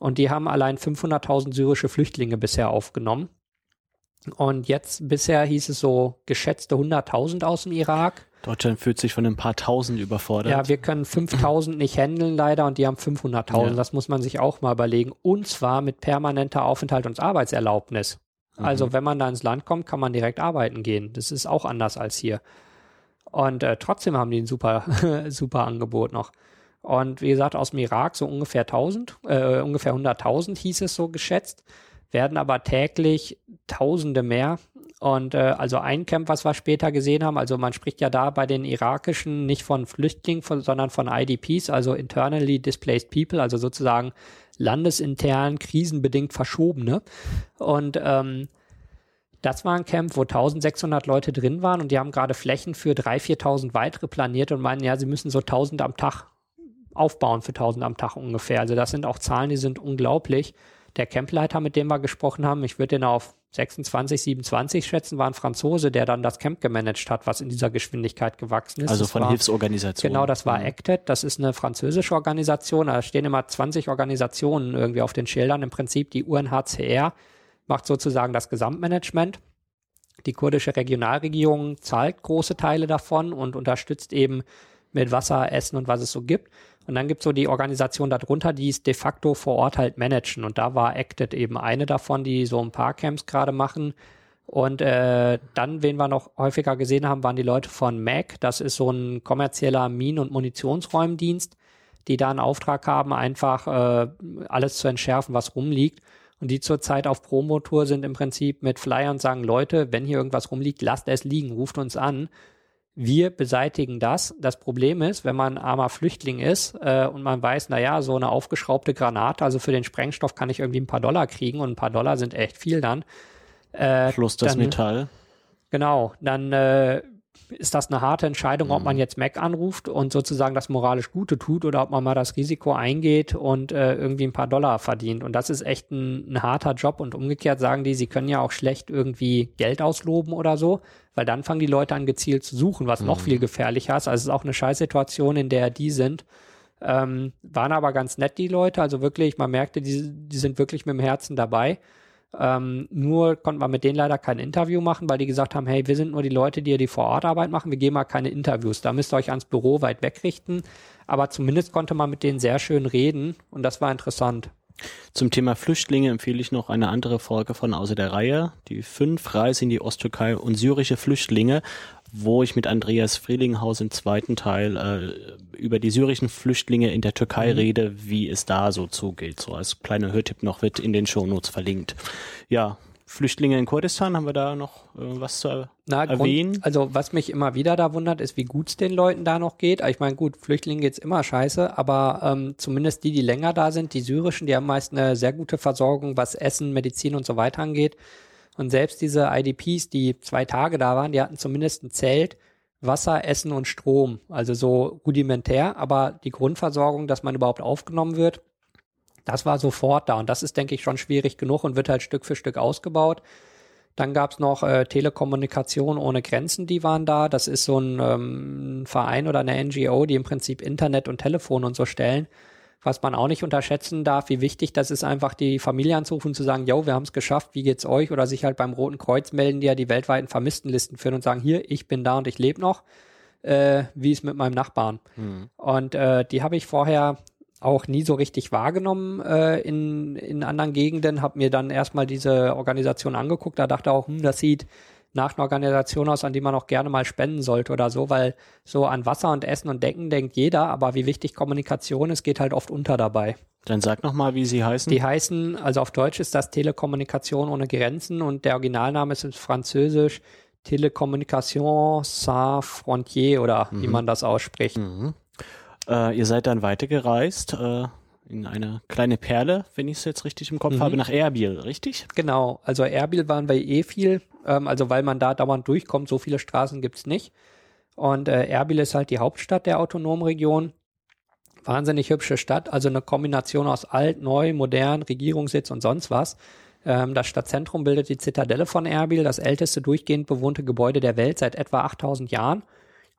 Und die haben allein 500.000 syrische Flüchtlinge bisher aufgenommen. Und jetzt bisher hieß es so geschätzte 100.000 aus dem Irak. Deutschland fühlt sich von ein paar Tausend überfordert. Ja, wir können 5000 nicht handeln leider und die haben 500.000. Ja. Das muss man sich auch mal überlegen. Und zwar mit permanenter Aufenthalt und Arbeitserlaubnis. Mhm. Also wenn man da ins Land kommt, kann man direkt arbeiten gehen. Das ist auch anders als hier. Und äh, trotzdem haben die ein super, super Angebot noch. Und wie gesagt, aus dem Irak so ungefähr 1000, äh, ungefähr 100.000 hieß es so geschätzt, werden aber täglich Tausende mehr. Und äh, also ein Camp, was wir später gesehen haben, also man spricht ja da bei den irakischen nicht von Flüchtlingen, von, sondern von IDPs, also internally displaced people, also sozusagen landesintern krisenbedingt verschobene. Und ähm, das war ein Camp, wo 1600 Leute drin waren und die haben gerade Flächen für 3.000, 4.000 weitere planiert und meinen, ja, sie müssen so 1000 am Tag aufbauen für 1000 am Tag ungefähr. Also das sind auch Zahlen, die sind unglaublich der Campleiter, mit dem wir gesprochen haben, ich würde den auf 26, 27 schätzen, war ein Franzose, der dann das Camp gemanagt hat, was in dieser Geschwindigkeit gewachsen ist. Also das von war, Hilfsorganisationen. Genau, das war mhm. ACTED. Das ist eine französische Organisation. Da stehen immer 20 Organisationen irgendwie auf den Schildern. Im Prinzip die UNHCR macht sozusagen das Gesamtmanagement. Die kurdische Regionalregierung zahlt große Teile davon und unterstützt eben mit Wasser, Essen und was es so gibt. Und dann gibt es so die Organisation darunter, die es de facto vor Ort halt managen. Und da war Acted eben eine davon, die so ein paar Camps gerade machen. Und äh, dann, wen wir noch häufiger gesehen haben, waren die Leute von MAC. Das ist so ein kommerzieller Minen- und Munitionsräumdienst, die da einen Auftrag haben, einfach äh, alles zu entschärfen, was rumliegt. Und die zurzeit auf Promotour sind im Prinzip mit Flyer und sagen, Leute, wenn hier irgendwas rumliegt, lasst es liegen, ruft uns an wir beseitigen das. Das Problem ist, wenn man armer Flüchtling ist äh, und man weiß, naja, so eine aufgeschraubte Granate, also für den Sprengstoff kann ich irgendwie ein paar Dollar kriegen und ein paar Dollar sind echt viel dann. Äh, Plus das dann, Metall. Genau, dann äh, ist das eine harte Entscheidung, ob man mhm. jetzt Mac anruft und sozusagen das moralisch Gute tut oder ob man mal das Risiko eingeht und äh, irgendwie ein paar Dollar verdient. Und das ist echt ein, ein, harter Job. Und umgekehrt sagen die, sie können ja auch schlecht irgendwie Geld ausloben oder so, weil dann fangen die Leute an gezielt zu suchen, was mhm. noch viel gefährlicher ist. Also es ist auch eine Scheißsituation, in der die sind. Ähm, waren aber ganz nett, die Leute. Also wirklich, man merkte, die, die sind wirklich mit dem Herzen dabei. Ähm, nur konnte man mit denen leider kein Interview machen, weil die gesagt haben, hey, wir sind nur die Leute, die ja die Vorortarbeit machen, wir geben mal keine Interviews. Da müsst ihr euch ans Büro weit wegrichten. Aber zumindest konnte man mit denen sehr schön reden und das war interessant. Zum Thema Flüchtlinge empfehle ich noch eine andere Folge von Außer der Reihe, die fünf Reise in die Osttürkei und syrische Flüchtlinge, wo ich mit Andreas Frielinghaus im zweiten Teil äh, über die syrischen Flüchtlinge in der Türkei mhm. rede, wie es da so zugeht. So als kleiner Hörtipp noch wird in den Shownotes verlinkt. Ja, Flüchtlinge in Kurdistan, haben wir da noch äh, was zu Na, erwähnen? Grund, also was mich immer wieder da wundert, ist, wie gut es den Leuten da noch geht. Ich meine, gut, Flüchtlingen geht's immer scheiße, aber ähm, zumindest die, die länger da sind, die syrischen, die haben meist eine sehr gute Versorgung, was Essen, Medizin und so weiter angeht. Und selbst diese IDPs, die zwei Tage da waren, die hatten zumindest ein Zelt, Wasser, Essen und Strom. Also so rudimentär, aber die Grundversorgung, dass man überhaupt aufgenommen wird, das war sofort da. Und das ist, denke ich, schon schwierig genug und wird halt Stück für Stück ausgebaut. Dann gab's noch äh, Telekommunikation ohne Grenzen, die waren da. Das ist so ein ähm, Verein oder eine NGO, die im Prinzip Internet und Telefon und so stellen was man auch nicht unterschätzen darf, wie wichtig das ist, einfach die Familie anzurufen und zu sagen, yo, wir haben es geschafft, wie geht's euch? Oder sich halt beim Roten Kreuz melden, die ja die weltweiten Vermisstenlisten führen und sagen, hier, ich bin da und ich lebe noch. Äh, wie ist mit meinem Nachbarn? Hm. Und äh, die habe ich vorher auch nie so richtig wahrgenommen äh, in, in anderen Gegenden, habe mir dann erstmal diese Organisation angeguckt, da dachte auch, hm, das sieht nach einer Organisation aus, an die man auch gerne mal spenden sollte oder so, weil so an Wasser und Essen und Decken denkt jeder, aber wie wichtig Kommunikation ist, geht halt oft unter dabei. Dann sag nochmal, wie sie heißen. Die heißen, also auf Deutsch ist das Telekommunikation ohne Grenzen und der Originalname ist in Französisch Telekommunikation sans frontier oder mhm. wie man das ausspricht. Mhm. Äh, ihr seid dann weitergereist äh, in eine kleine Perle, wenn ich es jetzt richtig im Kopf mhm. habe, nach Erbil, richtig? Genau, also Erbil waren wir eh viel, ähm, also weil man da dauernd durchkommt, so viele Straßen gibt's nicht. Und äh, Erbil ist halt die Hauptstadt der autonomen Region. Wahnsinnig hübsche Stadt, also eine Kombination aus alt, neu, modern, Regierungssitz und sonst was. Ähm, das Stadtzentrum bildet die Zitadelle von Erbil, das älteste durchgehend bewohnte Gebäude der Welt seit etwa 8000 Jahren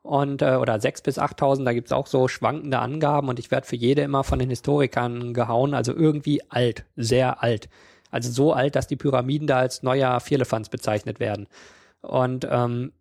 und äh, oder 6 bis 8.000, da gibt's auch so schwankende Angaben und ich werde für jede immer von den Historikern gehauen, also irgendwie alt, sehr alt. Also so alt, dass die Pyramiden da als neuer Vierlefanz bezeichnet werden. Und ähm,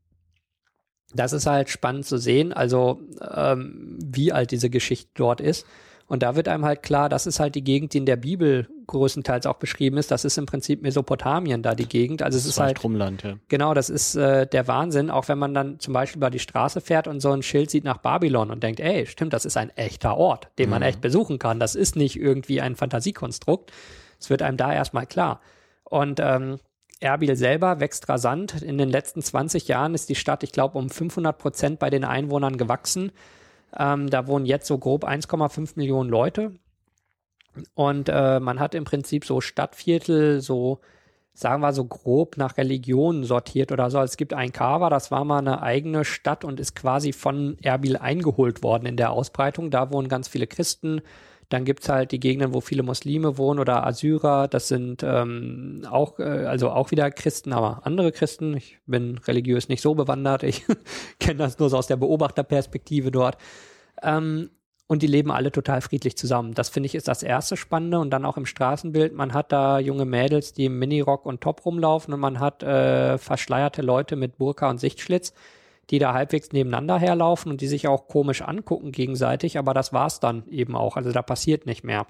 das ist halt spannend zu sehen, also ähm, wie alt diese Geschichte dort ist. Und da wird einem halt klar, das ist halt die Gegend, die in der Bibel größtenteils auch beschrieben ist. Das ist im Prinzip Mesopotamien da die Gegend. Also es ist halt Rumland, ja. Genau, das ist äh, der Wahnsinn. Auch wenn man dann zum Beispiel über die Straße fährt und so ein Schild sieht nach Babylon und denkt, ey, stimmt, das ist ein echter Ort, den mhm. man echt besuchen kann. Das ist nicht irgendwie ein Fantasiekonstrukt. Es wird einem da erstmal klar. Und ähm, Erbil selber wächst rasant. In den letzten 20 Jahren ist die Stadt, ich glaube, um 500 Prozent bei den Einwohnern gewachsen. Ähm, da wohnen jetzt so grob 1,5 Millionen Leute. Und äh, man hat im Prinzip so Stadtviertel, so sagen wir so grob nach Religionen sortiert oder so. Es gibt ein Kawa, das war mal eine eigene Stadt und ist quasi von Erbil eingeholt worden in der Ausbreitung. Da wohnen ganz viele Christen, dann gibt's halt die Gegenden, wo viele Muslime wohnen oder Assyrer. Das sind ähm, auch, äh, also auch wieder Christen, aber andere Christen. Ich bin religiös nicht so bewandert. Ich kenne das nur so aus der Beobachterperspektive dort. Ähm, und die leben alle total friedlich zusammen. Das finde ich ist das erste Spannende. Und dann auch im Straßenbild, man hat da junge Mädels, die im Minirock und Top rumlaufen und man hat äh, verschleierte Leute mit Burka und Sichtschlitz die da halbwegs nebeneinander herlaufen und die sich auch komisch angucken gegenseitig, aber das war's dann eben auch. Also da passiert nicht mehr.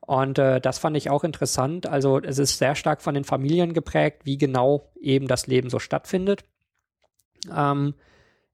Und äh, das fand ich auch interessant. Also es ist sehr stark von den Familien geprägt, wie genau eben das Leben so stattfindet. Ähm,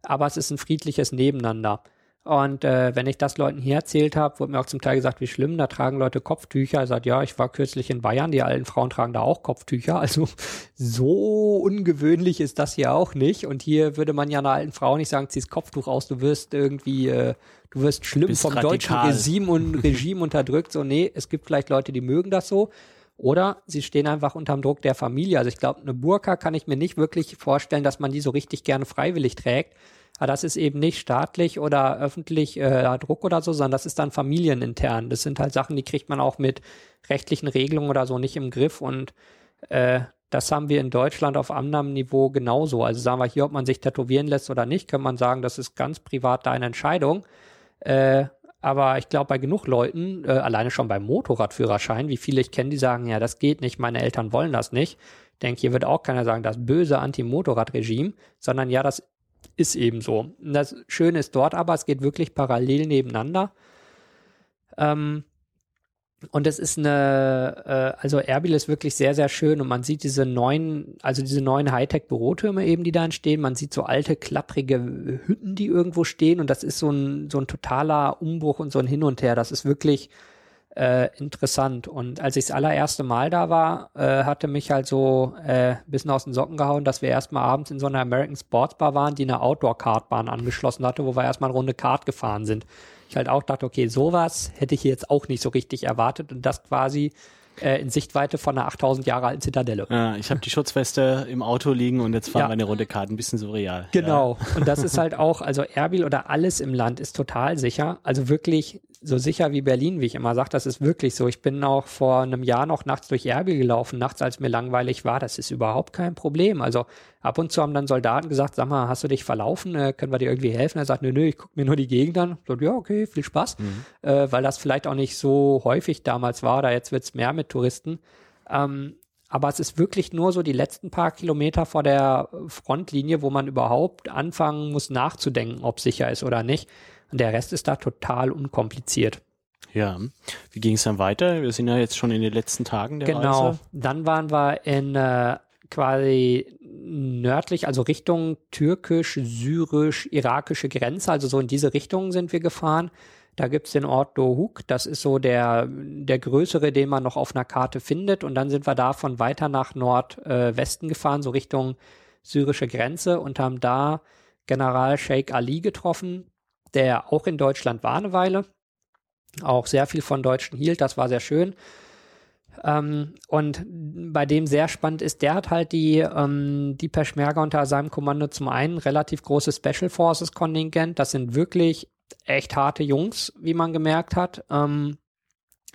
aber es ist ein friedliches Nebeneinander. Und äh, wenn ich das Leuten hier erzählt habe, wurde mir auch zum Teil gesagt, wie schlimm, da tragen Leute Kopftücher. Er sagt, ja, ich war kürzlich in Bayern, die alten Frauen tragen da auch Kopftücher. Also so ungewöhnlich ist das hier auch nicht. Und hier würde man ja einer alten Frau nicht sagen, ziehst Kopftuch aus, du wirst irgendwie, äh, du wirst schlimm Bist vom radikal. deutschen Regime und Regime unterdrückt. So, nee, es gibt vielleicht Leute, die mögen das so. Oder sie stehen einfach unterm Druck der Familie. Also ich glaube, eine Burka kann ich mir nicht wirklich vorstellen, dass man die so richtig gerne freiwillig trägt aber das ist eben nicht staatlich oder öffentlich äh, Druck oder so, sondern das ist dann familienintern. Das sind halt Sachen, die kriegt man auch mit rechtlichen Regelungen oder so nicht im Griff und äh, das haben wir in Deutschland auf anderem Niveau genauso. Also sagen wir hier, ob man sich tätowieren lässt oder nicht, kann man sagen, das ist ganz privat deine Entscheidung. Äh, aber ich glaube, bei genug Leuten, äh, alleine schon beim Motorradführerschein, wie viele ich kenne, die sagen, ja, das geht nicht, meine Eltern wollen das nicht. Ich denke, hier wird auch keiner sagen, das böse Anti-Motorrad-Regime, sondern ja, das ist eben so. Das Schöne ist dort aber, es geht wirklich parallel nebeneinander. Ähm, und es ist eine, äh, also Erbil ist wirklich sehr, sehr schön und man sieht diese neuen, also diese neuen Hightech-Bürotürme eben, die da entstehen. Man sieht so alte, klapprige Hütten, die irgendwo stehen und das ist so ein, so ein totaler Umbruch und so ein Hin und Her. Das ist wirklich äh, interessant. Und als ich das allererste Mal da war, äh, hatte mich halt so äh, bisschen aus den Socken gehauen, dass wir erstmal abends in so einer American Sports Bar waren, die eine Outdoor-Kartbahn angeschlossen hatte, wo wir erstmal eine Runde Kart gefahren sind. Ich halt auch dachte, okay, sowas hätte ich jetzt auch nicht so richtig erwartet und das quasi äh, in Sichtweite von einer 8000 Jahre alten Zitadelle. Ja, ich habe die Schutzweste im Auto liegen und jetzt fahren ja. wir eine Runde Kart, ein bisschen surreal. Genau. Ja. Und das ist halt auch, also Erbil oder alles im Land ist total sicher. Also wirklich so sicher wie Berlin, wie ich immer sage, das ist wirklich so. Ich bin auch vor einem Jahr noch nachts durch Erbil gelaufen, nachts, als mir langweilig war. Das ist überhaupt kein Problem. Also ab und zu haben dann Soldaten gesagt, sag mal, hast du dich verlaufen? Äh, können wir dir irgendwie helfen? Er sagt, nö, nö, ich gucke mir nur die Gegend an. So, ja, okay, viel Spaß. Mhm. Äh, weil das vielleicht auch nicht so häufig damals war, da jetzt wird's mehr mit Touristen. Ähm, aber es ist wirklich nur so die letzten paar Kilometer vor der Frontlinie, wo man überhaupt anfangen muss nachzudenken, ob sicher ist oder nicht. Und der Rest ist da total unkompliziert. Ja, wie ging es dann weiter? Wir sind ja jetzt schon in den letzten Tagen der genau. Reise. Genau, dann waren wir in äh, quasi nördlich, also Richtung türkisch, syrisch, irakische Grenze, also so in diese Richtung sind wir gefahren. Da gibt's den Ort Dohuk, das ist so der, der größere, den man noch auf einer Karte findet. Und dann sind wir davon weiter nach Nordwesten äh, gefahren, so Richtung syrische Grenze und haben da General Sheikh Ali getroffen, der auch in Deutschland war eine Weile, auch sehr viel von Deutschen hielt, das war sehr schön. Ähm, und bei dem sehr spannend ist, der hat halt die, ähm, die Peschmerga unter seinem Kommando zum einen relativ großes Special Forces Kontingent. Das sind wirklich echt harte Jungs, wie man gemerkt hat, ähm,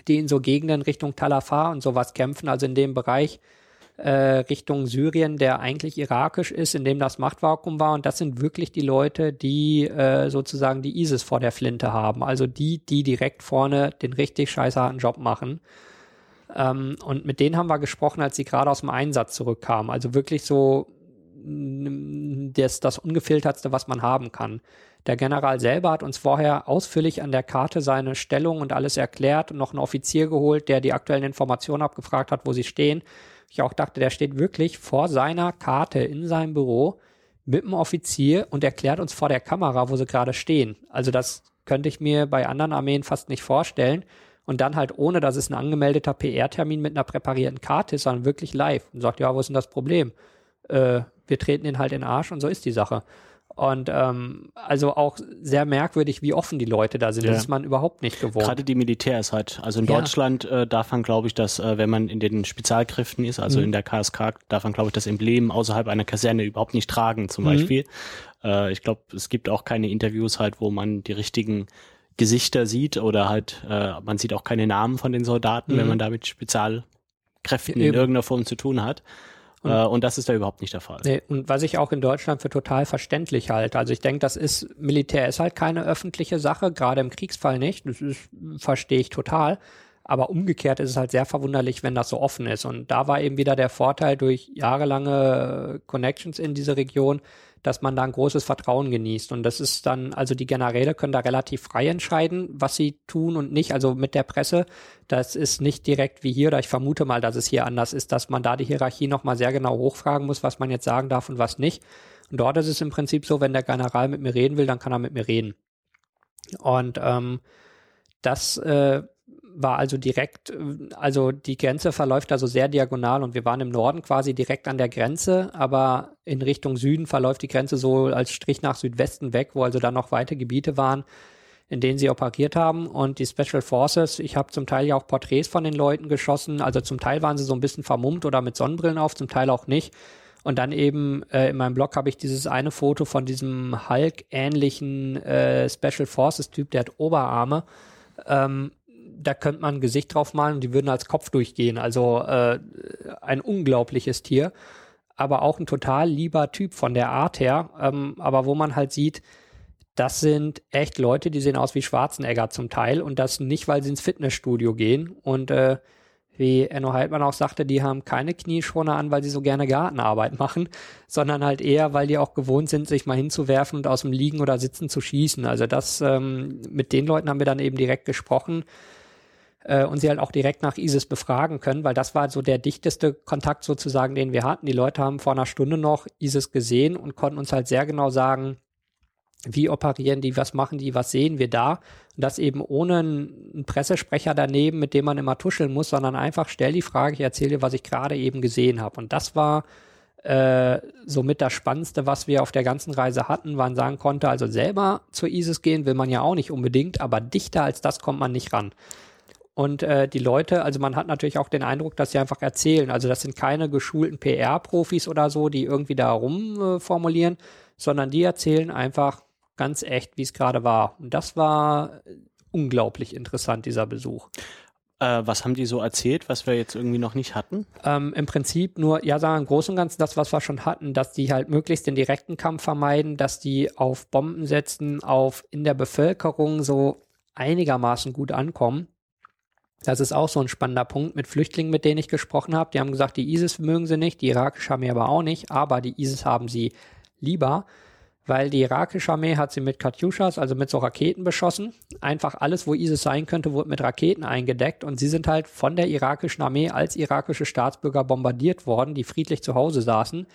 die in so Gegenden Richtung Talafar und sowas kämpfen, also in dem Bereich äh, Richtung Syrien, der eigentlich irakisch ist, in dem das Machtvakuum war. Und das sind wirklich die Leute, die äh, sozusagen die ISIS vor der Flinte haben. Also die, die direkt vorne den richtig scheißharten Job machen. Ähm, und mit denen haben wir gesprochen, als sie gerade aus dem Einsatz zurückkamen. Also wirklich so das, das ungefiltertste, was man haben kann. Der General selber hat uns vorher ausführlich an der Karte seine Stellung und alles erklärt und noch einen Offizier geholt, der die aktuellen Informationen abgefragt hat, wo sie stehen. Ich auch dachte, der steht wirklich vor seiner Karte in seinem Büro mit einem Offizier und erklärt uns vor der Kamera, wo sie gerade stehen. Also das könnte ich mir bei anderen Armeen fast nicht vorstellen. Und dann halt ohne, dass es ein angemeldeter PR-Termin mit einer präparierten Karte ist, sondern wirklich live und sagt, ja, wo ist denn das Problem? Äh, wir treten ihn halt in den Arsch und so ist die Sache. Und ähm, also auch sehr merkwürdig, wie offen die Leute da sind. Ja. Das ist man überhaupt nicht gewohnt. Gerade die Militärs halt. Also in ja. Deutschland äh, darf man, glaube ich, dass, äh, wenn man in den Spezialkräften ist, also mhm. in der KSK, darf man, glaube ich, das Emblem außerhalb einer Kaserne überhaupt nicht tragen, zum mhm. Beispiel. Äh, ich glaube, es gibt auch keine Interviews halt, wo man die richtigen Gesichter sieht oder halt, äh, man sieht auch keine Namen von den Soldaten, mhm. wenn man da mit Spezialkräften ja, in irgendeiner Form zu tun hat. Und, äh, und das ist da überhaupt nicht der Fall. Nee, und was ich auch in Deutschland für total verständlich halte. Also ich denke, das ist, Militär ist halt keine öffentliche Sache, gerade im Kriegsfall nicht. Das ist, verstehe ich total. Aber umgekehrt ist es halt sehr verwunderlich, wenn das so offen ist. Und da war eben wieder der Vorteil durch jahrelange Connections in diese Region, dass man da ein großes Vertrauen genießt. Und das ist dann, also die Generäle können da relativ frei entscheiden, was sie tun und nicht. Also mit der Presse, das ist nicht direkt wie hier, oder ich vermute mal, dass es hier anders ist, dass man da die Hierarchie nochmal sehr genau hochfragen muss, was man jetzt sagen darf und was nicht. Und dort ist es im Prinzip so, wenn der General mit mir reden will, dann kann er mit mir reden. Und ähm, das äh, war also direkt, also die Grenze verläuft also sehr diagonal und wir waren im Norden quasi direkt an der Grenze, aber in Richtung Süden verläuft die Grenze so als Strich nach Südwesten weg, wo also dann noch weite Gebiete waren, in denen sie operiert haben und die Special Forces, ich habe zum Teil ja auch Porträts von den Leuten geschossen, also zum Teil waren sie so ein bisschen vermummt oder mit Sonnenbrillen auf, zum Teil auch nicht. Und dann eben äh, in meinem Blog habe ich dieses eine Foto von diesem Hulk-ähnlichen äh, Special Forces-Typ, der hat Oberarme. Ähm, da könnte man ein Gesicht drauf malen und die würden als Kopf durchgehen. Also äh, ein unglaubliches Tier, aber auch ein total lieber Typ von der Art her. Ähm, aber wo man halt sieht, das sind echt Leute, die sehen aus wie Schwarzenegger zum Teil und das nicht, weil sie ins Fitnessstudio gehen. Und äh, wie Enno Heidmann auch sagte, die haben keine Knieschoner an, weil sie so gerne Gartenarbeit machen, sondern halt eher, weil die auch gewohnt sind, sich mal hinzuwerfen und aus dem Liegen oder Sitzen zu schießen. Also das, ähm, mit den Leuten haben wir dann eben direkt gesprochen äh, und sie halt auch direkt nach ISIS befragen können, weil das war so der dichteste Kontakt sozusagen, den wir hatten. Die Leute haben vor einer Stunde noch ISIS gesehen und konnten uns halt sehr genau sagen, wie operieren die, was machen die, was sehen wir da. Und das eben ohne einen Pressesprecher daneben, mit dem man immer tuscheln muss, sondern einfach stell die Frage, ich erzähle was ich gerade eben gesehen habe. Und das war äh, somit das Spannendste, was wir auf der ganzen Reise hatten, man sagen konnte, also selber zur ISIS gehen will man ja auch nicht unbedingt, aber dichter als das kommt man nicht ran. Und äh, die Leute, also man hat natürlich auch den Eindruck, dass sie einfach erzählen. Also das sind keine geschulten PR-Profis oder so, die irgendwie da rumformulieren, äh, sondern die erzählen einfach ganz echt, wie es gerade war. Und das war unglaublich interessant, dieser Besuch. Äh, was haben die so erzählt, was wir jetzt irgendwie noch nicht hatten? Ähm, Im Prinzip nur, ja, sagen im Großen und Ganzen das, was wir schon hatten, dass die halt möglichst den direkten Kampf vermeiden, dass die auf Bomben setzen, auf in der Bevölkerung so einigermaßen gut ankommen. Das ist auch so ein spannender Punkt mit Flüchtlingen, mit denen ich gesprochen habe. Die haben gesagt, die ISIS mögen sie nicht, die irakische Armee aber auch nicht, aber die ISIS haben sie lieber weil die irakische Armee hat sie mit Katyushas, also mit so Raketen beschossen. Einfach alles, wo ISIS sein könnte, wurde mit Raketen eingedeckt und sie sind halt von der irakischen Armee als irakische Staatsbürger bombardiert worden, die friedlich zu Hause saßen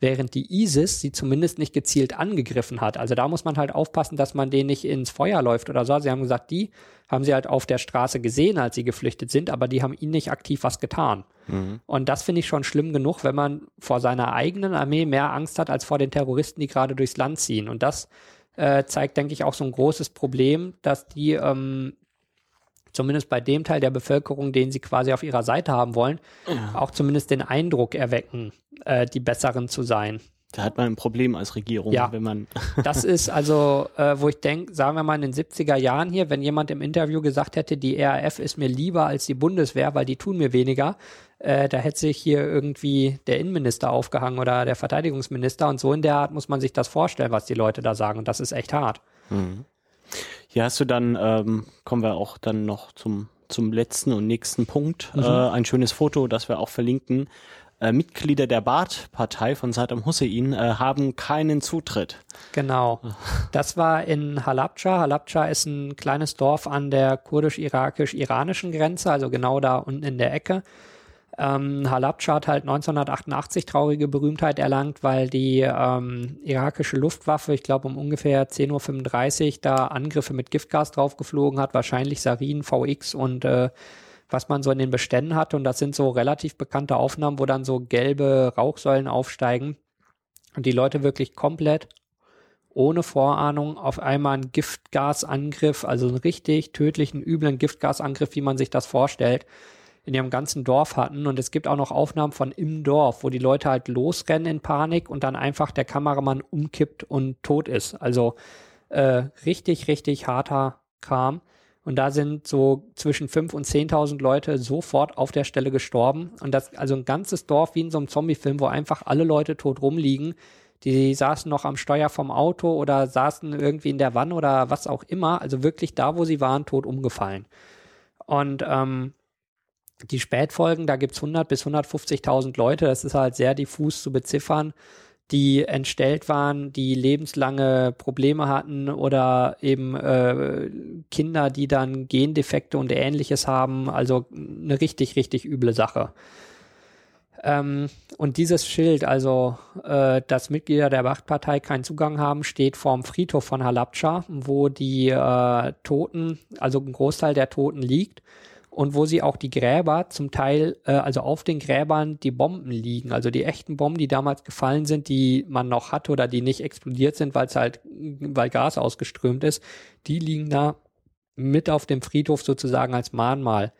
während die ISIS sie zumindest nicht gezielt angegriffen hat. Also da muss man halt aufpassen, dass man denen nicht ins Feuer läuft oder so. Sie haben gesagt, die haben sie halt auf der Straße gesehen, als sie geflüchtet sind, aber die haben ihnen nicht aktiv was getan. Mhm. Und das finde ich schon schlimm genug, wenn man vor seiner eigenen Armee mehr Angst hat als vor den Terroristen, die gerade durchs Land ziehen. Und das äh, zeigt, denke ich, auch so ein großes Problem, dass die ähm, zumindest bei dem Teil der Bevölkerung, den sie quasi auf ihrer Seite haben wollen, ja. auch zumindest den Eindruck erwecken, äh, die Besseren zu sein. Da hat man ein Problem als Regierung, ja, wenn man. das ist also, äh, wo ich denke, sagen wir mal in den 70er Jahren hier, wenn jemand im Interview gesagt hätte, die RAF ist mir lieber als die Bundeswehr, weil die tun mir weniger, äh, da hätte sich hier irgendwie der Innenminister aufgehangen oder der Verteidigungsminister und so in der Art muss man sich das vorstellen, was die Leute da sagen und das ist echt hart. Mhm. Hier hast du dann, ähm, kommen wir auch dann noch zum, zum letzten und nächsten Punkt, mhm. äh, ein schönes Foto, das wir auch verlinken. Äh, Mitglieder der Baath-Partei von Saddam Hussein äh, haben keinen Zutritt. Genau. Das war in Halabja. Halabja ist ein kleines Dorf an der kurdisch-irakisch-iranischen Grenze, also genau da unten in der Ecke. Ähm, Halabja hat halt 1988 traurige Berühmtheit erlangt, weil die ähm, irakische Luftwaffe, ich glaube um ungefähr 10.35 Uhr, da Angriffe mit Giftgas draufgeflogen hat, wahrscheinlich Sarin, VX und äh, was man so in den Beständen hatte. Und das sind so relativ bekannte Aufnahmen, wo dann so gelbe Rauchsäulen aufsteigen und die Leute wirklich komplett ohne Vorahnung auf einmal einen Giftgasangriff, also einen richtig tödlichen, üblen Giftgasangriff, wie man sich das vorstellt, in ihrem ganzen Dorf hatten. Und es gibt auch noch Aufnahmen von im Dorf, wo die Leute halt losrennen in Panik und dann einfach der Kameramann umkippt und tot ist. Also äh, richtig, richtig harter Kram. Und da sind so zwischen 5.000 und 10.000 Leute sofort auf der Stelle gestorben. Und das, also ein ganzes Dorf wie in so einem Zombie-Film, wo einfach alle Leute tot rumliegen. Die saßen noch am Steuer vom Auto oder saßen irgendwie in der Wanne oder was auch immer. Also wirklich da, wo sie waren, tot umgefallen. Und ähm, die Spätfolgen, da gibt's 100 bis 150.000 Leute, das ist halt sehr diffus zu beziffern, die entstellt waren, die lebenslange Probleme hatten oder eben äh, Kinder, die dann Gendefekte und ähnliches haben. Also eine richtig, richtig üble Sache. Ähm, und dieses Schild, also äh, dass Mitglieder der Machtpartei keinen Zugang haben, steht vorm Friedhof von Halabja, wo die äh, Toten, also ein Großteil der Toten liegt und wo sie auch die Gräber zum Teil, äh, also auf den Gräbern die Bomben liegen, also die echten Bomben, die damals gefallen sind, die man noch hatte oder die nicht explodiert sind, weil es halt, weil Gas ausgeströmt ist, die liegen da mit auf dem Friedhof sozusagen als Mahnmal.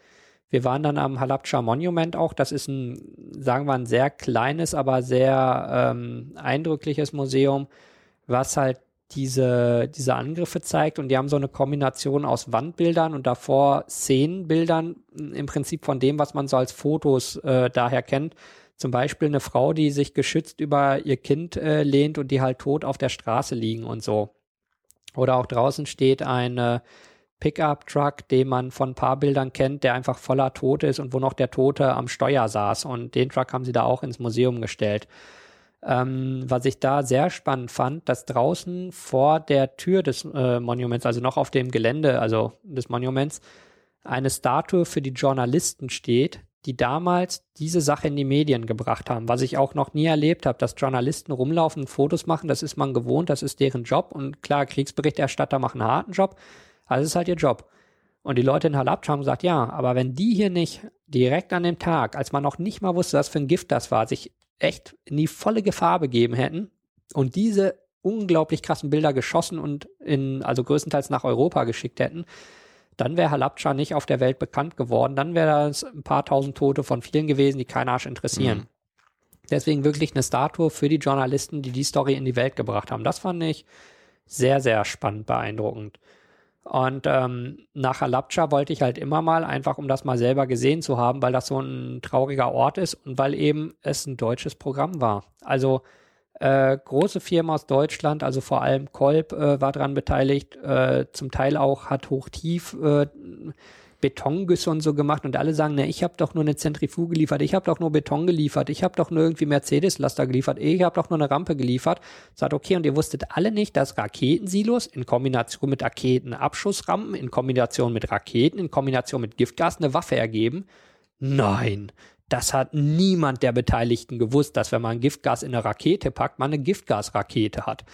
Wir waren dann am Halabja Monument auch. Das ist ein, sagen wir, ein sehr kleines, aber sehr ähm, eindrückliches Museum, was halt diese, diese Angriffe zeigt und die haben so eine Kombination aus Wandbildern und davor Szenenbildern, im Prinzip von dem, was man so als Fotos äh, daher kennt. Zum Beispiel eine Frau, die sich geschützt über ihr Kind äh, lehnt und die halt tot auf der Straße liegen und so. Oder auch draußen steht ein Pickup-Truck, den man von ein paar Bildern kennt, der einfach voller Tote ist und wo noch der Tote am Steuer saß. Und den Truck haben sie da auch ins Museum gestellt. Ähm, was ich da sehr spannend fand, dass draußen vor der Tür des äh, Monuments, also noch auf dem Gelände, also des Monuments, eine Statue für die Journalisten steht, die damals diese Sache in die Medien gebracht haben, was ich auch noch nie erlebt habe, dass Journalisten rumlaufen und Fotos machen, das ist man gewohnt, das ist deren Job und klar, Kriegsberichterstatter machen einen harten Job, also ist halt ihr Job. Und die Leute in Halabja haben gesagt, ja, aber wenn die hier nicht direkt an dem Tag, als man noch nicht mal wusste, was für ein Gift das war, sich echt in die volle Gefahr begeben hätten und diese unglaublich krassen Bilder geschossen und in, also größtenteils nach Europa geschickt hätten, dann wäre Halabja nicht auf der Welt bekannt geworden. Dann wäre das ein paar tausend Tote von vielen gewesen, die keinen Arsch interessieren. Mhm. Deswegen wirklich eine Statue für die Journalisten, die die Story in die Welt gebracht haben. Das fand ich sehr, sehr spannend, beeindruckend. Und ähm, nach Halabja wollte ich halt immer mal, einfach um das mal selber gesehen zu haben, weil das so ein trauriger Ort ist und weil eben es ein deutsches Programm war. Also äh, große Firmen aus Deutschland, also vor allem Kolb äh, war daran beteiligt, äh, zum Teil auch hat Hochtief äh, Betongüsse und so gemacht und alle sagen, ne, ich habe doch nur eine Zentrifuge geliefert, ich habe doch nur Beton geliefert, ich habe doch nur irgendwie Mercedes-Laster geliefert, ich habe doch nur eine Rampe geliefert. Sagt, okay, und ihr wusstet alle nicht, dass Raketensilos in Kombination mit Raketenabschussrampen, in Kombination mit Raketen, in Kombination mit Giftgas eine Waffe ergeben? Nein, das hat niemand der Beteiligten gewusst, dass wenn man Giftgas in eine Rakete packt, man eine Giftgasrakete hat.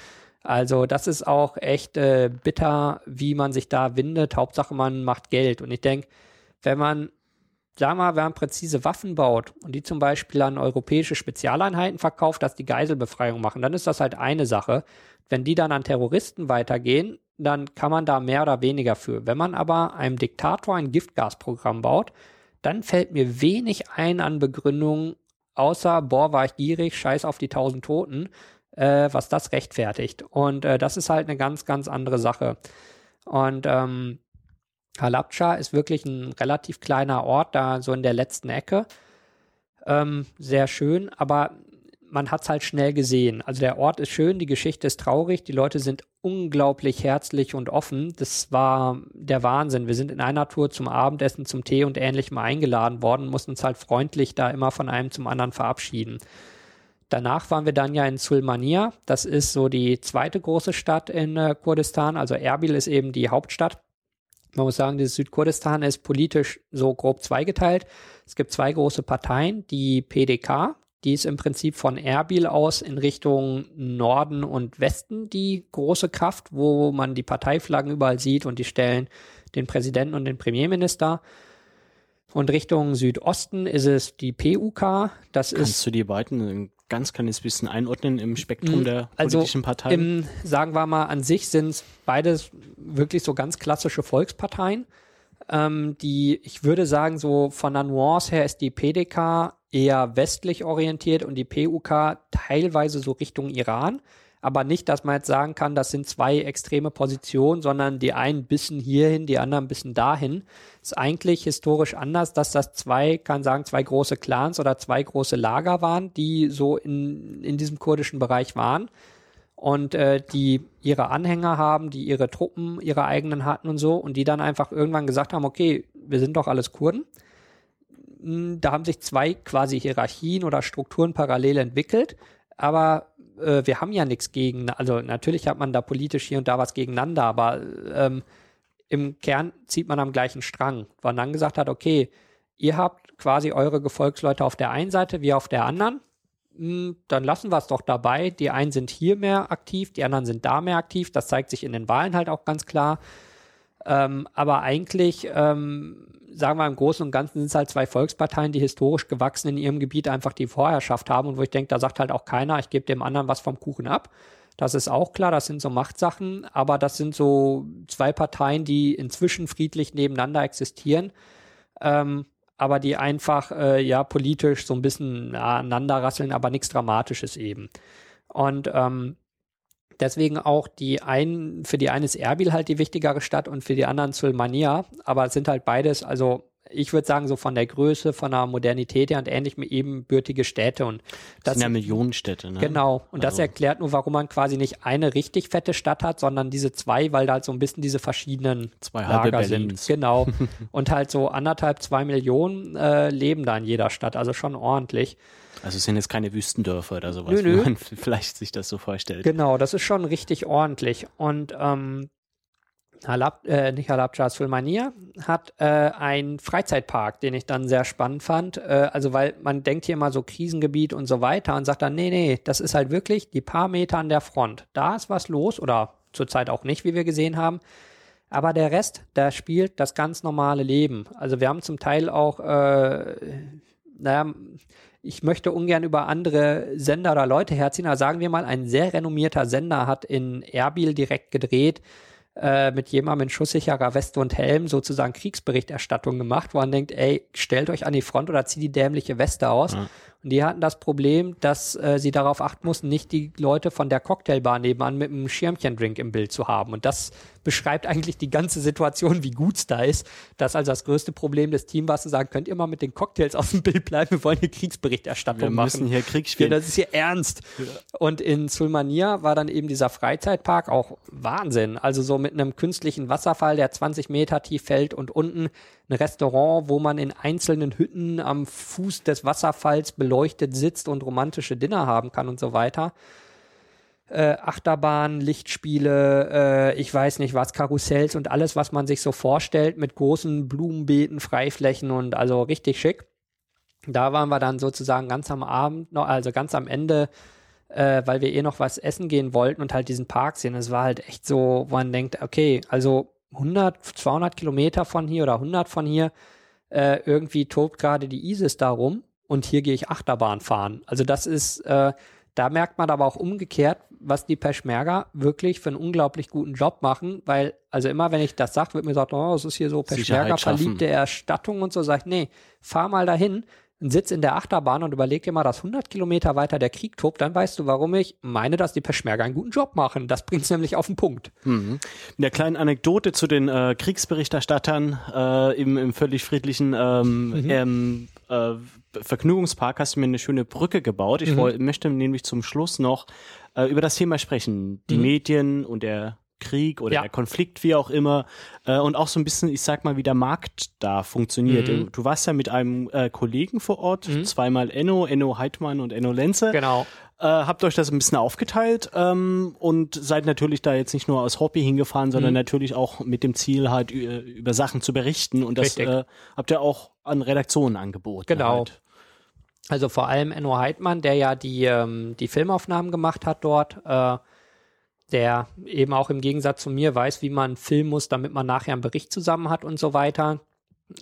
Also das ist auch echt äh, bitter, wie man sich da windet. Hauptsache man macht Geld. Und ich denke, wenn man, wir mal, wenn man präzise Waffen baut und die zum Beispiel an europäische Spezialeinheiten verkauft, dass die Geiselbefreiung machen, dann ist das halt eine Sache. Wenn die dann an Terroristen weitergehen, dann kann man da mehr oder weniger für. Wenn man aber einem Diktator ein Giftgasprogramm baut, dann fällt mir wenig ein an Begründungen, außer, boah, war ich gierig, scheiß auf die tausend Toten äh, was das rechtfertigt. Und äh, das ist halt eine ganz, ganz andere Sache. Und ähm, Halabja ist wirklich ein relativ kleiner Ort, da so in der letzten Ecke. Ähm, sehr schön, aber man hat es halt schnell gesehen. Also der Ort ist schön, die Geschichte ist traurig, die Leute sind unglaublich herzlich und offen. Das war der Wahnsinn. Wir sind in einer Tour zum Abendessen, zum Tee und ähnlichem eingeladen worden, mussten uns halt freundlich da immer von einem zum anderen verabschieden. Danach waren wir dann ja in Sulmania. Das ist so die zweite große Stadt in äh, Kurdistan. Also Erbil ist eben die Hauptstadt. Man muss sagen, dieses Südkurdistan ist politisch so grob zweigeteilt. Es gibt zwei große Parteien. Die PDK, die ist im Prinzip von Erbil aus in Richtung Norden und Westen die große Kraft, wo man die Parteiflaggen überall sieht und die stellen den Präsidenten und den Premierminister. Und Richtung Südosten ist es die PUK. Das Kannst ist du die beiden ganz kleines bisschen einordnen im Spektrum mm, der also politischen Parteien? Im, sagen wir mal, an sich sind es beides wirklich so ganz klassische Volksparteien. Ähm, die, ich würde sagen, so von der Nuance her ist die PDK eher westlich orientiert und die PUK teilweise so Richtung Iran aber nicht, dass man jetzt sagen kann, das sind zwei extreme Positionen, sondern die einen bisschen hierhin, die anderen bisschen dahin. Ist eigentlich historisch anders, dass das zwei, kann sagen, zwei große Clans oder zwei große Lager waren, die so in, in diesem kurdischen Bereich waren und äh, die ihre Anhänger haben, die ihre Truppen, ihre eigenen hatten und so und die dann einfach irgendwann gesagt haben, okay, wir sind doch alles Kurden. Hm, da haben sich zwei quasi Hierarchien oder Strukturen parallel entwickelt, aber äh, wir haben ja nichts gegen, also natürlich hat man da politisch hier und da was gegeneinander, aber ähm, im Kern zieht man am gleichen Strang. Weil dann gesagt hat, okay, ihr habt quasi eure Gefolgsleute auf der einen Seite, wir auf der anderen. Hm, dann lassen wir es doch dabei. Die einen sind hier mehr aktiv, die anderen sind da mehr aktiv. Das zeigt sich in den Wahlen halt auch ganz klar. Ähm, aber eigentlich ähm, sagen wir im Großen und Ganzen sind es halt zwei Volksparteien, die historisch gewachsen in ihrem Gebiet einfach die Vorherrschaft haben und wo ich denke, da sagt halt auch keiner, ich gebe dem anderen was vom Kuchen ab. Das ist auch klar, das sind so Machtsachen, aber das sind so zwei Parteien, die inzwischen friedlich nebeneinander existieren, ähm, aber die einfach äh, ja politisch so ein bisschen aneinander rasseln, aber nichts Dramatisches eben. Und ähm, Deswegen auch die einen, für die eine ist Erbil halt die wichtigere Stadt und für die anderen Sulmania. Aber es sind halt beides, also ich würde sagen, so von der Größe, von der Modernität her und ähnlich mit ebenbürtige Städte. Und das, sind ja Millionenstädte, ne? Genau. Und also. das erklärt nur, warum man quasi nicht eine richtig fette Stadt hat, sondern diese zwei, weil da halt so ein bisschen diese verschiedenen zwei Lager sind. Genau. und halt so anderthalb, zwei Millionen äh, leben da in jeder Stadt, also schon ordentlich. Also es sind jetzt keine Wüstendörfer oder sowas, nö, nö. wie man vielleicht sich das so vorstellt. Genau, das ist schon richtig ordentlich. Und ähm, Halab, äh, nicht Halabja, Sulmania hat äh, einen Freizeitpark, den ich dann sehr spannend fand. Äh, also weil man denkt hier immer so Krisengebiet und so weiter und sagt dann, nee, nee, das ist halt wirklich die paar Meter an der Front. Da ist was los oder zurzeit auch nicht, wie wir gesehen haben. Aber der Rest, da spielt das ganz normale Leben. Also wir haben zum Teil auch, äh, naja, ich möchte ungern über andere Sender oder Leute herziehen, aber sagen wir mal, ein sehr renommierter Sender hat in Erbil direkt gedreht, äh, mit jemandem in schusssicherer Weste und Helm sozusagen Kriegsberichterstattung gemacht, wo man denkt, ey, stellt euch an die Front oder zieht die dämliche Weste aus. Ja. Und die hatten das Problem, dass äh, sie darauf achten mussten, nicht die Leute von der Cocktailbar nebenan mit einem Schirmchendrink im Bild zu haben. Und das beschreibt eigentlich die ganze Situation, wie gut es da ist. Das ist also das größte Problem des Teams war zu sagen, könnt ihr mal mit den Cocktails auf dem Bild bleiben? Wir wollen hier Kriegsberichterstattung Wir machen. müssen hier Krieg spielen. Ja, das ist hier ernst. Und in Sulmania war dann eben dieser Freizeitpark auch Wahnsinn. Also so mit einem künstlichen Wasserfall, der 20 Meter tief fällt und unten ein Restaurant, wo man in einzelnen Hütten am Fuß des Wasserfalls beleuchtet sitzt und romantische Dinner haben kann und so weiter. Äh, Achterbahn, Lichtspiele, äh, ich weiß nicht was, Karussells und alles, was man sich so vorstellt mit großen Blumenbeeten, Freiflächen und also richtig schick. Da waren wir dann sozusagen ganz am Abend noch, also ganz am Ende, äh, weil wir eh noch was essen gehen wollten und halt diesen Park sehen. Es war halt echt so, wo man denkt, okay, also 100, 200 Kilometer von hier oder 100 von hier, äh, irgendwie tobt gerade die ISIS da rum und hier gehe ich Achterbahn fahren. Also das ist, äh, da merkt man aber auch umgekehrt, was die Peschmerga wirklich für einen unglaublich guten Job machen, weil, also immer wenn ich das sage, wird mir gesagt, oh, es ist hier so Peschmerga verliebte Erstattung und so, sag ich, nee, fahr mal dahin, sitz in der Achterbahn und überleg dir mal, dass 100 Kilometer weiter der Krieg tobt, dann weißt du, warum ich meine, dass die Peschmerga einen guten Job machen. Das bringt's nämlich auf den Punkt. Mhm. In der kleinen Anekdote zu den äh, Kriegsberichterstattern äh, im, im völlig friedlichen ähm, Mhm. ähm, äh, Vergnügungspark hast du mir eine schöne Brücke gebaut. Ich Mhm. woll, möchte nämlich zum Schluss noch äh, über das Thema sprechen. Die Mhm. Medien und der Krieg oder Ja. der Konflikt, wie auch immer, äh, und auch so ein bisschen, ich sag mal, wie der Markt da funktioniert. Mhm. Du, du warst ja mit einem äh, Kollegen vor Ort, Mhm. zweimal Enno, Enno Heidmann und Enno Lenze. Genau. Äh, habt euch das ein bisschen aufgeteilt ähm, und seid natürlich da jetzt nicht nur aus Hobby hingefahren, sondern Mhm. natürlich auch mit dem Ziel, halt über Sachen zu berichten. Und das äh, habt ihr auch an Redaktionen angeboten. Genau. Halt. Also vor allem Enno Heidmann, der ja die, ähm, die Filmaufnahmen gemacht hat dort, äh, der eben auch im Gegensatz zu mir weiß, wie man filmen muss, damit man nachher einen Bericht zusammen hat und so weiter.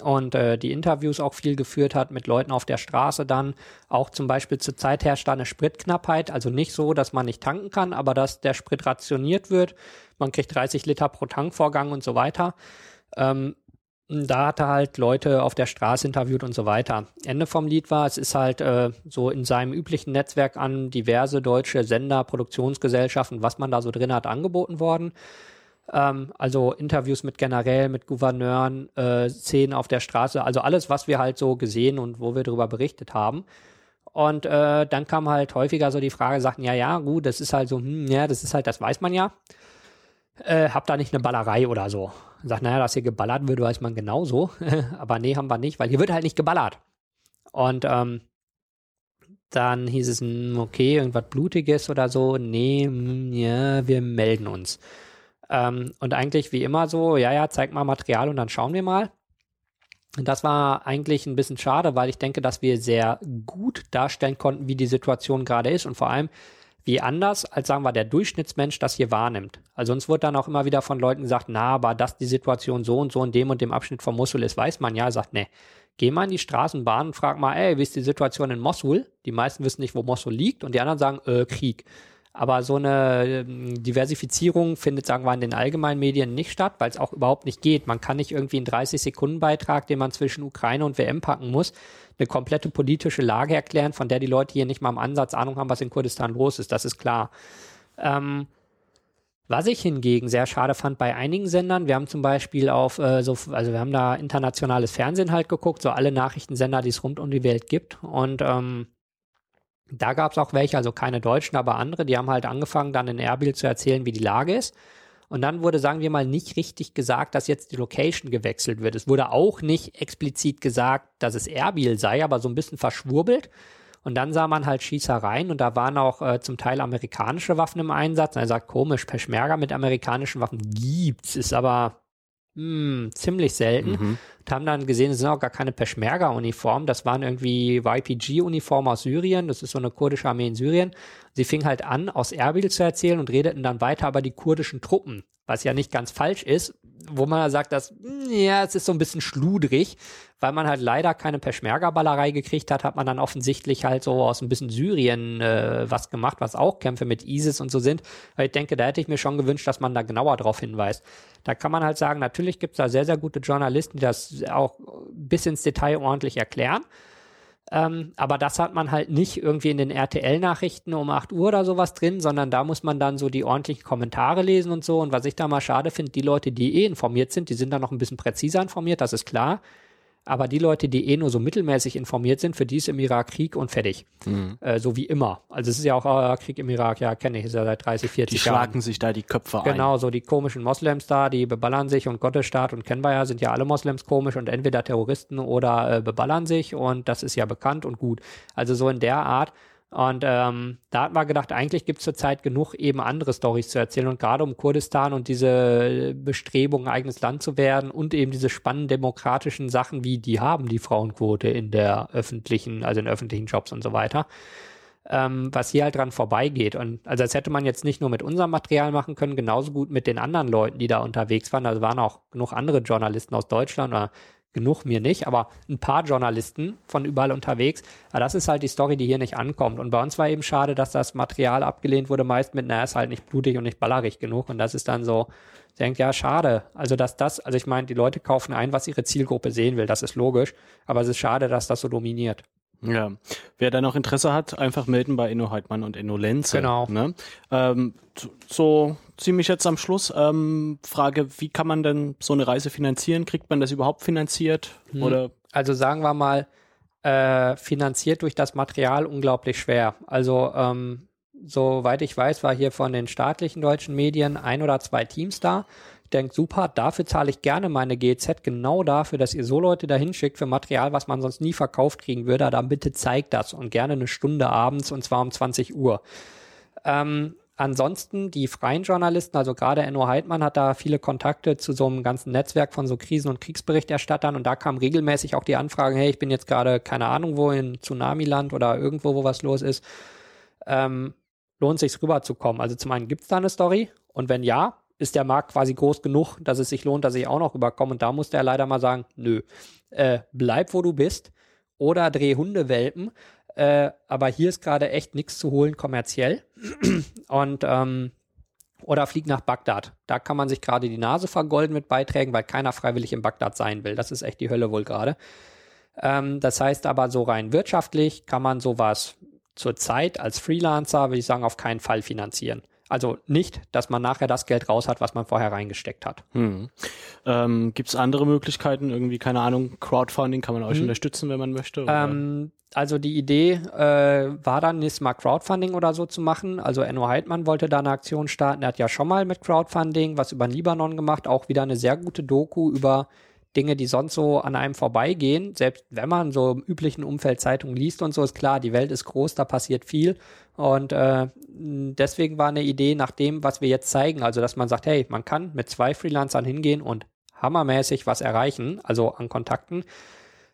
Und äh, die Interviews auch viel geführt hat mit Leuten auf der Straße dann. Auch zum Beispiel zur Zeit herrscht da eine Spritknappheit. Also nicht so, dass man nicht tanken kann, aber dass der Sprit rationiert wird. Man kriegt 30 Liter pro Tankvorgang und so weiter. Ähm, da hat er halt Leute auf der Straße interviewt und so weiter. Ende vom Lied war, es ist halt äh, so in seinem üblichen Netzwerk an diverse deutsche Sender, Produktionsgesellschaften, was man da so drin hat, angeboten worden. Ähm, also Interviews mit Generälen, mit Gouverneuren, äh, Szenen auf der Straße, also alles, was wir halt so gesehen und wo wir darüber berichtet haben. Und äh, dann kam halt häufiger so die Frage, sagten, ja, ja, gut, das ist halt so, hm, ja, das ist halt, das weiß man ja. Äh, hab da nicht eine Ballerei oder so. Sagt, naja, dass hier geballert wird, weiß man genauso. Aber nee, haben wir nicht, weil hier wird halt nicht geballert. Und ähm, dann hieß es, hm, okay, irgendwas Blutiges oder so. Nee, hm, ja, wir melden uns. Ähm, und eigentlich wie immer so, ja, ja, zeig mal Material und dann schauen wir mal. Und das war eigentlich ein bisschen schade, weil ich denke, dass wir sehr gut darstellen konnten, wie die Situation gerade ist und vor allem, wie anders, als sagen wir, der Durchschnittsmensch das hier wahrnimmt. Also uns wird dann auch immer wieder von Leuten gesagt, na, aber dass die Situation so und so in dem und dem Abschnitt von Mosul ist, weiß man ja. Er sagt, nee, geh mal in die Straßenbahn und frag mal, ey, wie ist die Situation in Mosul? Die meisten wissen nicht, wo Mosul liegt und die anderen sagen, äh, Krieg. Aber so eine ähm, Diversifizierung findet, sagen wir, in den allgemeinen Medien nicht statt, weil es auch überhaupt nicht geht. Man kann nicht irgendwie einen 30-Sekunden-Beitrag, den man zwischen Ukraine und WM packen muss, eine komplette politische Lage erklären, von der die Leute hier nicht mal im Ansatz Ahnung haben, was in Kurdistan los ist. Das ist klar. Ähm, was ich hingegen sehr schade fand bei einigen Sendern, wir haben zum Beispiel auf äh, so, also wir haben da internationales Fernsehen halt geguckt, so alle Nachrichtensender, die es rund um die Welt gibt. Und ähm, da gab es auch welche, also keine Deutschen, aber andere, die haben halt angefangen, dann in Erbil zu erzählen, wie die Lage ist. Und dann wurde, sagen wir mal, nicht richtig gesagt, dass jetzt die Location gewechselt wird. Es wurde auch nicht explizit gesagt, dass es Erbil sei, aber so ein bisschen verschwurbelt. Und dann sah man halt Schießereien und da waren auch äh, zum Teil amerikanische Waffen im Einsatz. Und er sagt, komisch, Peschmerga mit amerikanischen Waffen gibt's, ist aber hm, ziemlich selten. Mhm. Und haben dann gesehen, es sind auch gar keine Peschmerga-Uniformen, das waren irgendwie YPG-Uniformen aus Syrien, das ist so eine kurdische Armee in Syrien. Sie fing halt an, aus Erbil zu erzählen und redeten dann weiter über die kurdischen Truppen, was ja nicht ganz falsch ist, wo man sagt, dass, ja, es ist so ein bisschen schludrig, weil man halt leider keine Peschmerga-Ballerei gekriegt hat, hat man dann offensichtlich halt so aus ein bisschen Syrien äh, was gemacht, was auch Kämpfe mit ISIS und so sind. Weil ich denke, da hätte ich mir schon gewünscht, dass man da genauer drauf hinweist. Da kann man halt sagen, natürlich gibt es da sehr, sehr gute Journalisten, die das auch bis ins Detail ordentlich erklären. Ähm, aber das hat man halt nicht irgendwie in den RTL-Nachrichten um 8 Uhr oder sowas drin, sondern da muss man dann so die ordentlichen Kommentare lesen und so. Und was ich da mal schade finde, die Leute, die eh informiert sind, die sind da noch ein bisschen präziser informiert, das ist klar. Aber die Leute, die eh nur so mittelmäßig informiert sind, für die ist im Irak Krieg und fertig. Mhm. Äh, so wie immer. Also es ist ja auch äh, Krieg im Irak, ja, kenne ich, ist ja seit 30, 40 die Jahren. Die schlagen sich da die Köpfe ein. Genau, so die komischen Moslems da, die beballern sich und Gottesstaat und ja, sind ja alle Moslems komisch und entweder Terroristen oder äh, beballern sich und das ist ja bekannt und gut. Also so in der Art. Und ähm, da hat man gedacht, eigentlich gibt es zurzeit genug eben andere Stories zu erzählen. Und gerade um Kurdistan und diese Bestrebungen, eigenes Land zu werden und eben diese spannenden demokratischen Sachen, wie die haben die Frauenquote in der öffentlichen, also in öffentlichen Jobs und so weiter, ähm, was hier halt dran vorbeigeht. Und also das hätte man jetzt nicht nur mit unserem Material machen können, genauso gut mit den anderen Leuten, die da unterwegs waren. Also waren auch genug andere Journalisten aus Deutschland oder genug mir nicht, aber ein paar Journalisten von überall unterwegs. Aber das ist halt die Story, die hier nicht ankommt. Und bei uns war eben schade, dass das Material abgelehnt wurde, meist mit, naja, ist halt nicht blutig und nicht ballerig genug. Und das ist dann so, denkt, ja, schade. Also, dass das, also ich meine, die Leute kaufen ein, was ihre Zielgruppe sehen will, das ist logisch. Aber es ist schade, dass das so dominiert. Ja, wer da noch Interesse hat, einfach melden bei Enno Heidmann und Enno Lenze. Genau. Ne? Ähm, so ziemlich jetzt am Schluss ähm, Frage, wie kann man denn so eine Reise finanzieren? Kriegt man das überhaupt finanziert? Hm. Oder? Also sagen wir mal, äh, finanziert durch das Material unglaublich schwer. Also ähm, soweit ich weiß, war hier von den staatlichen deutschen Medien ein oder zwei Teams da denkt, super, dafür zahle ich gerne meine GZ, genau dafür, dass ihr so Leute dahin schickt für Material, was man sonst nie verkauft kriegen würde, dann bitte zeigt das und gerne eine Stunde abends und zwar um 20 Uhr. Ähm, ansonsten die freien Journalisten, also gerade Enno Heidmann hat da viele Kontakte zu so einem ganzen Netzwerk von so Krisen- und Kriegsberichterstattern und da kam regelmäßig auch die Anfragen, hey, ich bin jetzt gerade keine Ahnung wo in Tsunamiland oder irgendwo, wo was los ist. Ähm, lohnt sich rüberzukommen. Also zum einen gibt es da eine Story und wenn ja, ist der Markt quasi groß genug, dass es sich lohnt, dass ich auch noch rüberkomme. Und da musste er leider mal sagen, nö, äh, bleib wo du bist oder dreh Hundewelpen. Äh, aber hier ist gerade echt nichts zu holen kommerziell. Und ähm, oder flieg nach Bagdad. Da kann man sich gerade die Nase vergolden mit Beiträgen, weil keiner freiwillig in Bagdad sein will. Das ist echt die Hölle wohl gerade. Ähm, das heißt aber so rein wirtschaftlich kann man sowas zurzeit als Freelancer, würde ich sagen, auf keinen Fall finanzieren. Also nicht, dass man nachher das Geld raus hat, was man vorher reingesteckt hat. Hm. Ähm, Gibt es andere Möglichkeiten? Irgendwie, keine Ahnung, Crowdfunding kann man euch hm. unterstützen, wenn man möchte? Ähm, also die Idee äh, war dann, nächstes Mal Crowdfunding oder so zu machen. Also Enno Heidmann wollte da eine Aktion starten. Er hat ja schon mal mit Crowdfunding was über den Libanon gemacht. Auch wieder eine sehr gute Doku über Dinge, die sonst so an einem vorbeigehen. Selbst wenn man so im üblichen Umfeld Zeitungen liest und so, ist klar, die Welt ist groß, da passiert viel. Und äh, deswegen war eine Idee nach dem, was wir jetzt zeigen, also dass man sagt, hey, man kann mit zwei Freelancern hingehen und hammermäßig was erreichen, also an Kontakten,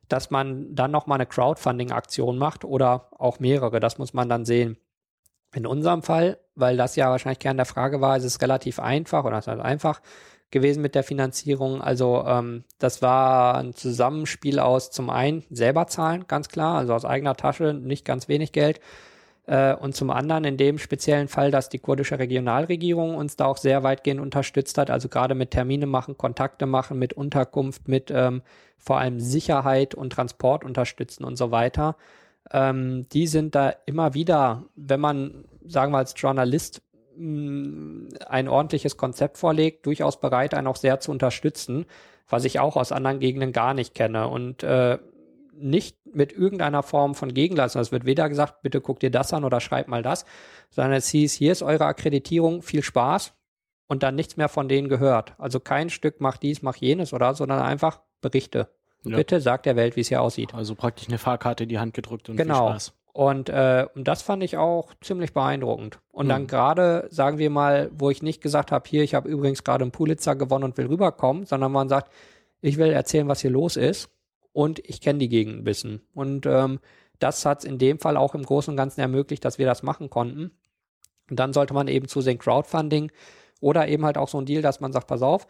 dass man dann nochmal eine Crowdfunding-Aktion macht oder auch mehrere, das muss man dann sehen. In unserem Fall, weil das ja wahrscheinlich Kern der Frage war, ist es relativ einfach oder ist einfach gewesen mit der Finanzierung. Also ähm, das war ein Zusammenspiel aus zum einen selber zahlen, ganz klar, also aus eigener Tasche, nicht ganz wenig Geld äh, und zum anderen in dem speziellen Fall, dass die kurdische Regionalregierung uns da auch sehr weitgehend unterstützt hat, also gerade mit Termine machen, Kontakte machen, mit Unterkunft, mit ähm, vor allem Sicherheit und Transport unterstützen und so weiter. Ähm, die sind da immer wieder, wenn man, sagen wir als Journalist, mm, ein ordentliches Konzept vorlegt, durchaus bereit, einen auch sehr zu unterstützen, was ich auch aus anderen Gegenden gar nicht kenne. Und äh, nicht mit irgendeiner Form von Gegenleistung. Es wird weder gesagt, bitte guck dir das an oder schreib mal das, sondern es hieß, hier ist eure Akkreditierung, viel Spaß und dann nichts mehr von denen gehört. Also kein Stück macht dies, macht jenes oder, sondern einfach Berichte. Ja. Bitte sagt der Welt, wie es hier aussieht. Also praktisch eine Fahrkarte in die Hand gedrückt und genau. viel Spaß. Und, äh, und das fand ich auch ziemlich beeindruckend. Und mhm. dann gerade, sagen wir mal, wo ich nicht gesagt habe, hier, ich habe übrigens gerade einen Pulitzer gewonnen und will rüberkommen, sondern man sagt, ich will erzählen, was hier los ist und ich kenne die Gegend ein bisschen. Und ähm, das hat es in dem Fall auch im Großen und Ganzen ermöglicht, dass wir das machen konnten. Und dann sollte man eben zusehen Crowdfunding oder eben halt auch so ein Deal, dass man sagt, pass auf,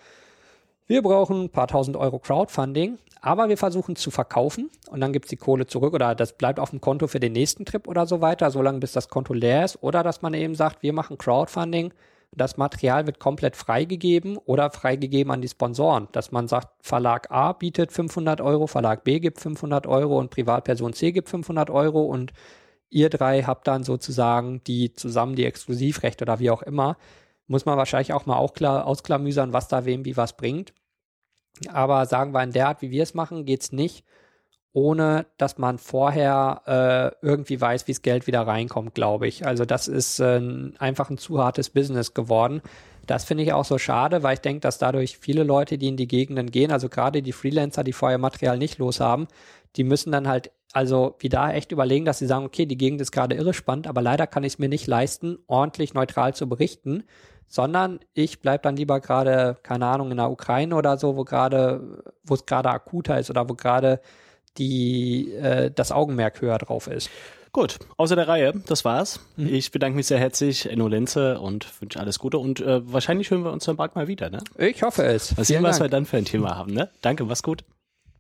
wir brauchen ein paar tausend Euro Crowdfunding, aber wir versuchen zu verkaufen und dann gibt's die Kohle zurück oder das bleibt auf dem Konto für den nächsten Trip oder so weiter, solange bis das Konto leer ist. Oder dass man eben sagt, wir machen Crowdfunding, Das Material wird komplett freigegeben oder freigegeben an die Sponsoren, dass man sagt, Verlag A bietet 500 Euro, Verlag B gibt 500 Euro und Privatperson C gibt 500 Euro und ihr drei habt dann sozusagen die zusammen die Exklusivrechte oder wie auch immer. Muss man wahrscheinlich auch mal auch klar ausklamüsern, was da wem wie was bringt. Aber sagen wir in der Art, wie wir es machen, geht es nicht, ohne dass man vorher äh, irgendwie weiß, wie das Geld wieder reinkommt, glaube ich. Also das ist äh, einfach ein zu hartes Business geworden. Das finde ich auch so schade, weil ich denke, dass dadurch viele Leute, die in die Gegenden gehen, also gerade die Freelancer, die vorher Material nicht los haben, die müssen dann halt also wie da echt überlegen, dass sie sagen, okay, die Gegend ist gerade irre spannend, aber leider kann ich es mir nicht leisten, ordentlich neutral zu berichten, sondern ich bleibe dann lieber gerade, keine Ahnung, in der Ukraine oder so, wo gerade, wo es gerade akuter ist oder wo gerade die äh, das Augenmerk höher drauf ist. Gut, außer der Reihe, das war's. Mhm. Ich bedanke mich sehr herzlich, Enno Lenze, und wünsche alles Gute. Und äh, wahrscheinlich hören wir uns dann bald mal wieder, ne? Ich hoffe es. Mal sehen, was wir dann für ein Thema haben, ne? Danke, mach's gut.